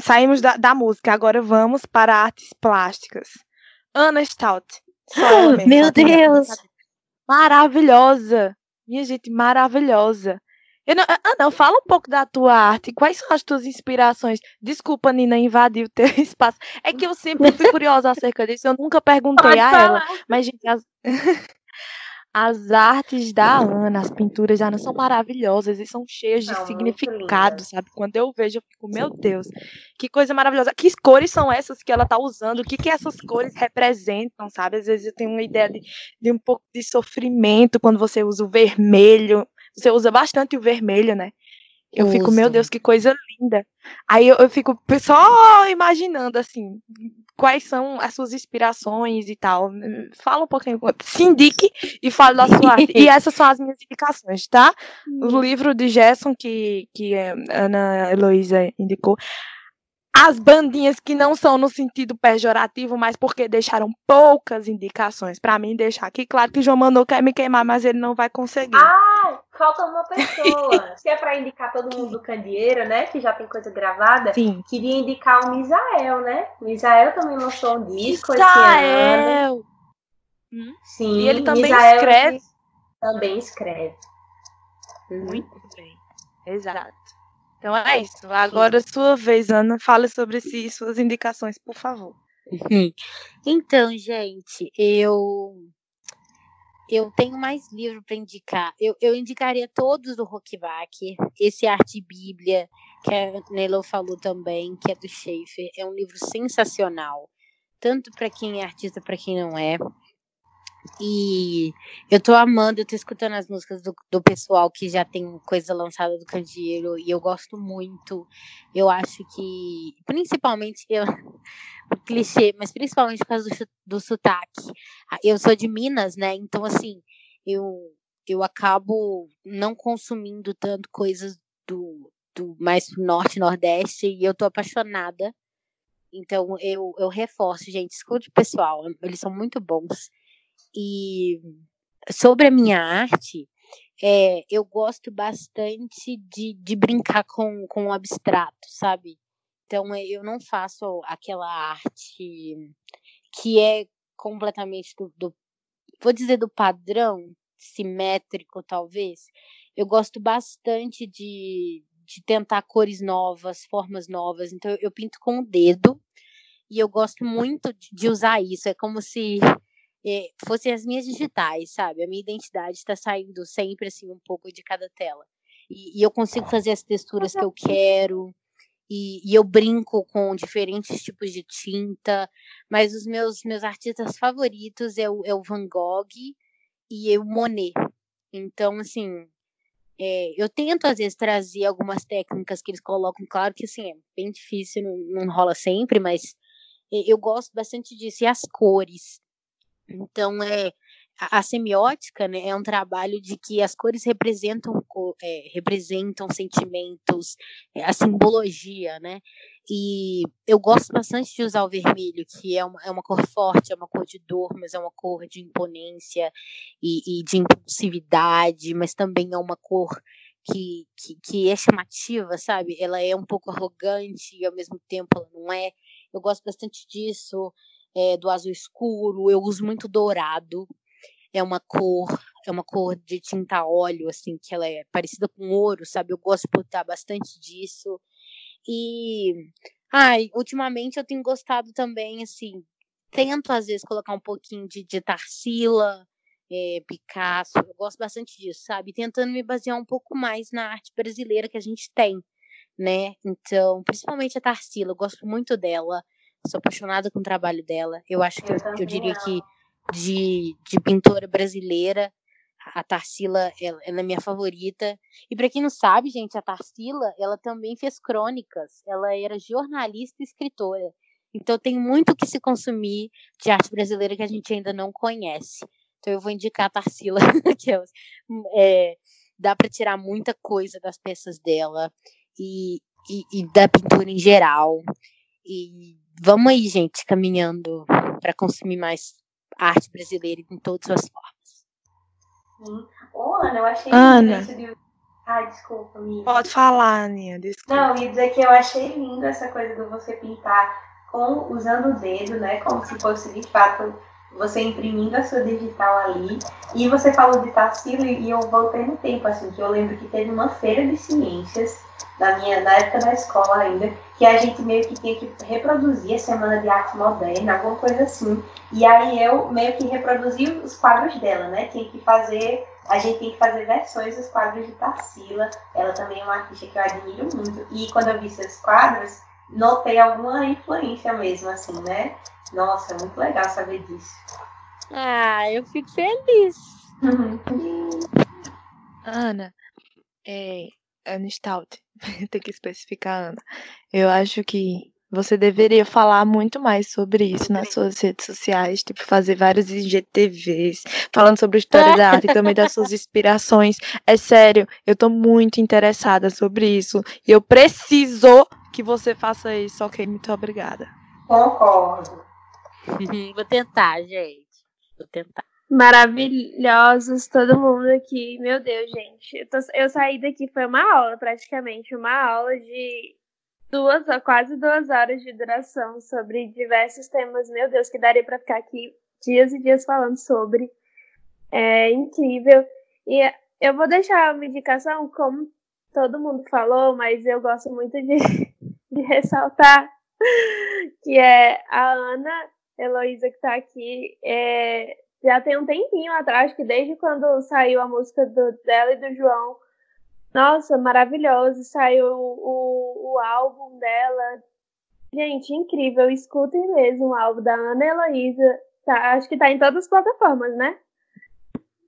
Speaker 6: saímos da, da, música, agora vamos para artes plásticas. Ana Stout. [gasps]
Speaker 3: Meu Deus!
Speaker 6: Maravilhosa! Minha gente, maravilhosa. Eu não, ah, não, fala um pouco da tua arte. Quais são as tuas inspirações? Desculpa, Nina, invadir o teu [laughs] espaço. É que eu sempre fui [laughs] curiosa acerca disso. Eu nunca perguntei Pode a falar. ela. Mas, gente, as... As artes da Ana, as pinturas da Ana são maravilhosas e são cheias de significado, sabe? Quando eu vejo, eu fico, meu Deus, que coisa maravilhosa. Que cores são essas que ela tá usando? O que, que essas cores representam, sabe? Às vezes eu tenho uma ideia de, de um pouco de sofrimento quando você usa o vermelho. Você usa bastante o vermelho, né? Eu Uso. fico, meu Deus, que coisa linda. Aí eu, eu, fico só imaginando, assim, quais são as suas inspirações e tal. Fala um pouquinho, se indique e fale da sua arte. [laughs] E essas são as minhas indicações, tá? O hum. livro de Gerson, que, que a Ana Heloísa indicou as bandinhas que não são no sentido pejorativo, mas porque deixaram poucas indicações. Para mim, deixar aqui claro que o João Manu quer me queimar, mas ele não vai conseguir.
Speaker 4: Ah, falta uma pessoa. [laughs] Se é para indicar todo mundo do Candeeiro, né? Que já tem coisa gravada. Sim. Queria indicar o Misael, né? Misael também lançou um disco Misael.
Speaker 6: Hum? Sim. E ele também Misael escreve.
Speaker 4: Também escreve.
Speaker 6: Uhum. Muito bem. Exato. Então é isso. Agora, sua vez, Ana, fale sobre si, suas indicações, por favor. [laughs]
Speaker 3: Então, gente, eu eu tenho mais livro para indicar. Eu, eu indicaria todos do Rockback, esse Arte Bíblia, que a Nelo falou também, que é do Schaefer. É um livro sensacional, tanto para quem é artista, para quem não é. E eu tô amando, eu tô escutando as músicas do, do pessoal que já tem coisa lançada do Candeeiro e eu gosto muito. Eu acho que, principalmente, eu, [laughs] clichê, mas principalmente por causa do, do sotaque. Eu sou de Minas, né? Então, assim, eu, eu acabo não consumindo tanto coisas do, do mais norte, nordeste e eu tô apaixonada. Então, eu, eu reforço, gente, escute o pessoal, eles são muito bons. E sobre a minha arte, é, eu gosto bastante de, de brincar com, com o abstrato, sabe? Então, é, eu não faço aquela arte que é completamente do, do vou dizer, do padrão, simétrico, talvez. Eu gosto bastante de, de tentar cores novas, formas novas. Então, eu, pinto com o dedo e eu gosto muito de, usar isso. É como se fossem as minhas digitais, sabe? A minha identidade está saindo sempre assim um pouco de cada tela. E, e eu consigo fazer as texturas que eu quero. E, e, eu brinco com diferentes tipos de tinta, mas os meus meus artistas favoritos é o, é o Van Gogh e é o Monet. Então, assim, é, eu tento às vezes trazer algumas técnicas que eles colocam, claro que assim, é bem difícil, não, não rola sempre, mas é, eu gosto bastante disso. E as cores. Então, é, a, a semiótica né, é um trabalho de que as cores representam, é, representam sentimentos, é, a simbologia, né? E eu gosto bastante de usar o vermelho, que é uma, é uma cor forte, é uma cor de dor, mas é uma cor de imponência e, e de impulsividade, mas também é uma cor que, que, que, é chamativa, sabe? Ela é um pouco arrogante e ao mesmo tempo ela não é. Eu gosto bastante disso é, do azul escuro, eu uso muito dourado. É uma cor, é uma cor de tinta óleo, assim, que ela é parecida com ouro, sabe? Eu gosto de botar bastante disso. E, ai, ultimamente eu tenho gostado também, assim, tento às vezes colocar um pouquinho de, de Tarsila, é, Picasso, eu gosto bastante disso, sabe? Tentando me basear um pouco mais na arte brasileira que a gente tem, né? Então, principalmente a Tarsila, eu gosto muito dela. Sou apaixonada com o trabalho dela. Eu acho que eu, eu diria que de, de pintora brasileira, a Tarsila ela, ela é minha favorita. E para quem não sabe, gente, a Tarsila ela também fez crônicas. Ela era jornalista e escritora. Então tem muito que se consumir de arte brasileira que a gente ainda não conhece. Então eu vou indicar a Tarsila, [laughs] que é, é, dá para tirar muita coisa das peças dela e, e, e da pintura em geral. E vamos aí, gente, caminhando para consumir mais arte brasileira em todas as formas.
Speaker 4: Sim. Ô, Ana, eu achei
Speaker 6: Ana.
Speaker 4: De... Ai, desculpa, amiga.
Speaker 6: Pode falar, Aninha, desculpa.
Speaker 4: Não, ia dizer que eu achei lindo essa coisa de você pintar com, usando o dedo, né? Como se fosse de fato você imprimindo a sua digital ali. E você falou de Tarsila e eu voltei no tempo, assim, que eu lembro que teve uma feira de ciências na minha na época da escola ainda, que a gente meio que tinha que reproduzir a Semana de Arte Moderna, alguma coisa assim. E aí eu meio que reproduzi os quadros dela, né? Tinha que fazer, a gente tem que fazer versões dos quadros de Tarsila. Ela também é uma artista que eu admiro muito. E quando eu vi seus quadros, notei alguma influência mesmo, assim, né? Nossa, é muito legal saber disso.
Speaker 3: Ah, eu fico feliz.
Speaker 6: Ana, é, Ana Stout, [laughs] tem que especificar, Ana. Eu acho que você deveria falar muito mais sobre isso nas suas redes sociais, tipo, fazer vários IGTVs, falando sobre a história da arte e também das suas inspirações. É sério, eu tô muito interessada sobre isso. E eu preciso que você faça isso, ok? Muito obrigada.
Speaker 4: Concordo. [laughs]
Speaker 3: Vou tentar, gente. Vou tentar.
Speaker 7: Maravilhosos, todo mundo aqui. Meu Deus, gente. Eu, tô, eu, saí daqui, foi uma aula praticamente, uma aula de duas, quase duas horas de duração sobre diversos temas. Meu Deus, que daria para ficar aqui dias e dias falando sobre. É incrível. E eu vou deixar uma indicação como todo mundo falou, mas eu gosto muito de, [laughs] de ressaltar que é a Ana Heloísa que está aqui. É, já tem um tempinho atrás, que desde quando saiu a música do, dela e do João, nossa, maravilhoso, saiu o, o álbum dela. Gente, incrível, escutem mesmo o álbum da Ana Heloísa. Tá, acho que tá em todas as plataformas, né?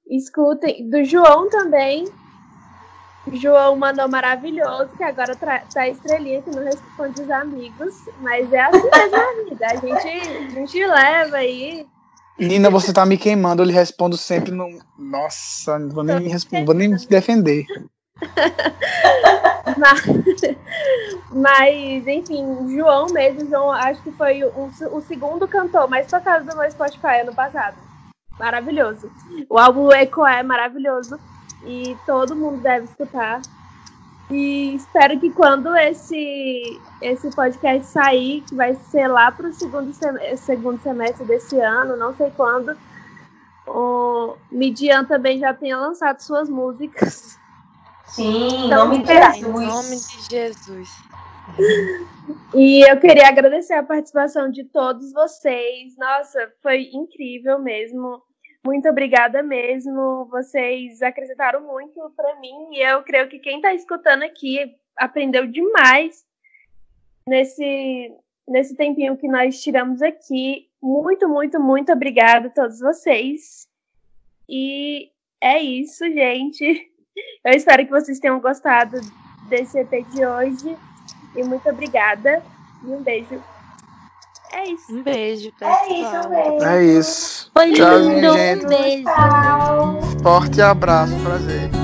Speaker 7: Escutem. Do João também. João mandou maravilhoso, que agora tá estrelinha que não responde os amigos. Mas é assim mesmo a vida. A gente, a gente leva aí.
Speaker 5: Nina, você tá me queimando. Eu lhe respondo sempre no. Nossa, não vou nem, me vou nem me defender. [laughs]
Speaker 7: mas, mas, enfim, João mesmo, João, acho que foi o, o segundo cantor mais tocado do meu Spotify ano passado. Maravilhoso. O álbum Eco é maravilhoso e todo mundo deve escutar. E espero que quando esse, esse podcast sair, que vai ser lá para o segundo, sem, segundo semestre desse ano, não sei quando, o Midian também já tenha lançado suas músicas.
Speaker 4: Sim, então, nome de Jesus.
Speaker 6: Em nome de Jesus.
Speaker 7: E eu queria agradecer a participação de todos vocês. Nossa, foi incrível mesmo. Muito obrigada mesmo. Vocês acrescentaram muito para mim e eu creio que quem está escutando aqui aprendeu demais nesse nesse tempinho que nós tiramos aqui. Muito, muito, muito obrigada a todos vocês. E é isso, gente. [laughs] Eu espero que vocês tenham gostado desse EP de hoje. E muito obrigada. E um beijo. É isso.
Speaker 6: Um beijo, pessoal.
Speaker 4: É isso, um beijo.
Speaker 5: É isso.
Speaker 3: Foi
Speaker 5: Tchau,
Speaker 3: lindo.
Speaker 5: gente.
Speaker 3: Um beijo.
Speaker 5: Forte abraço, prazer.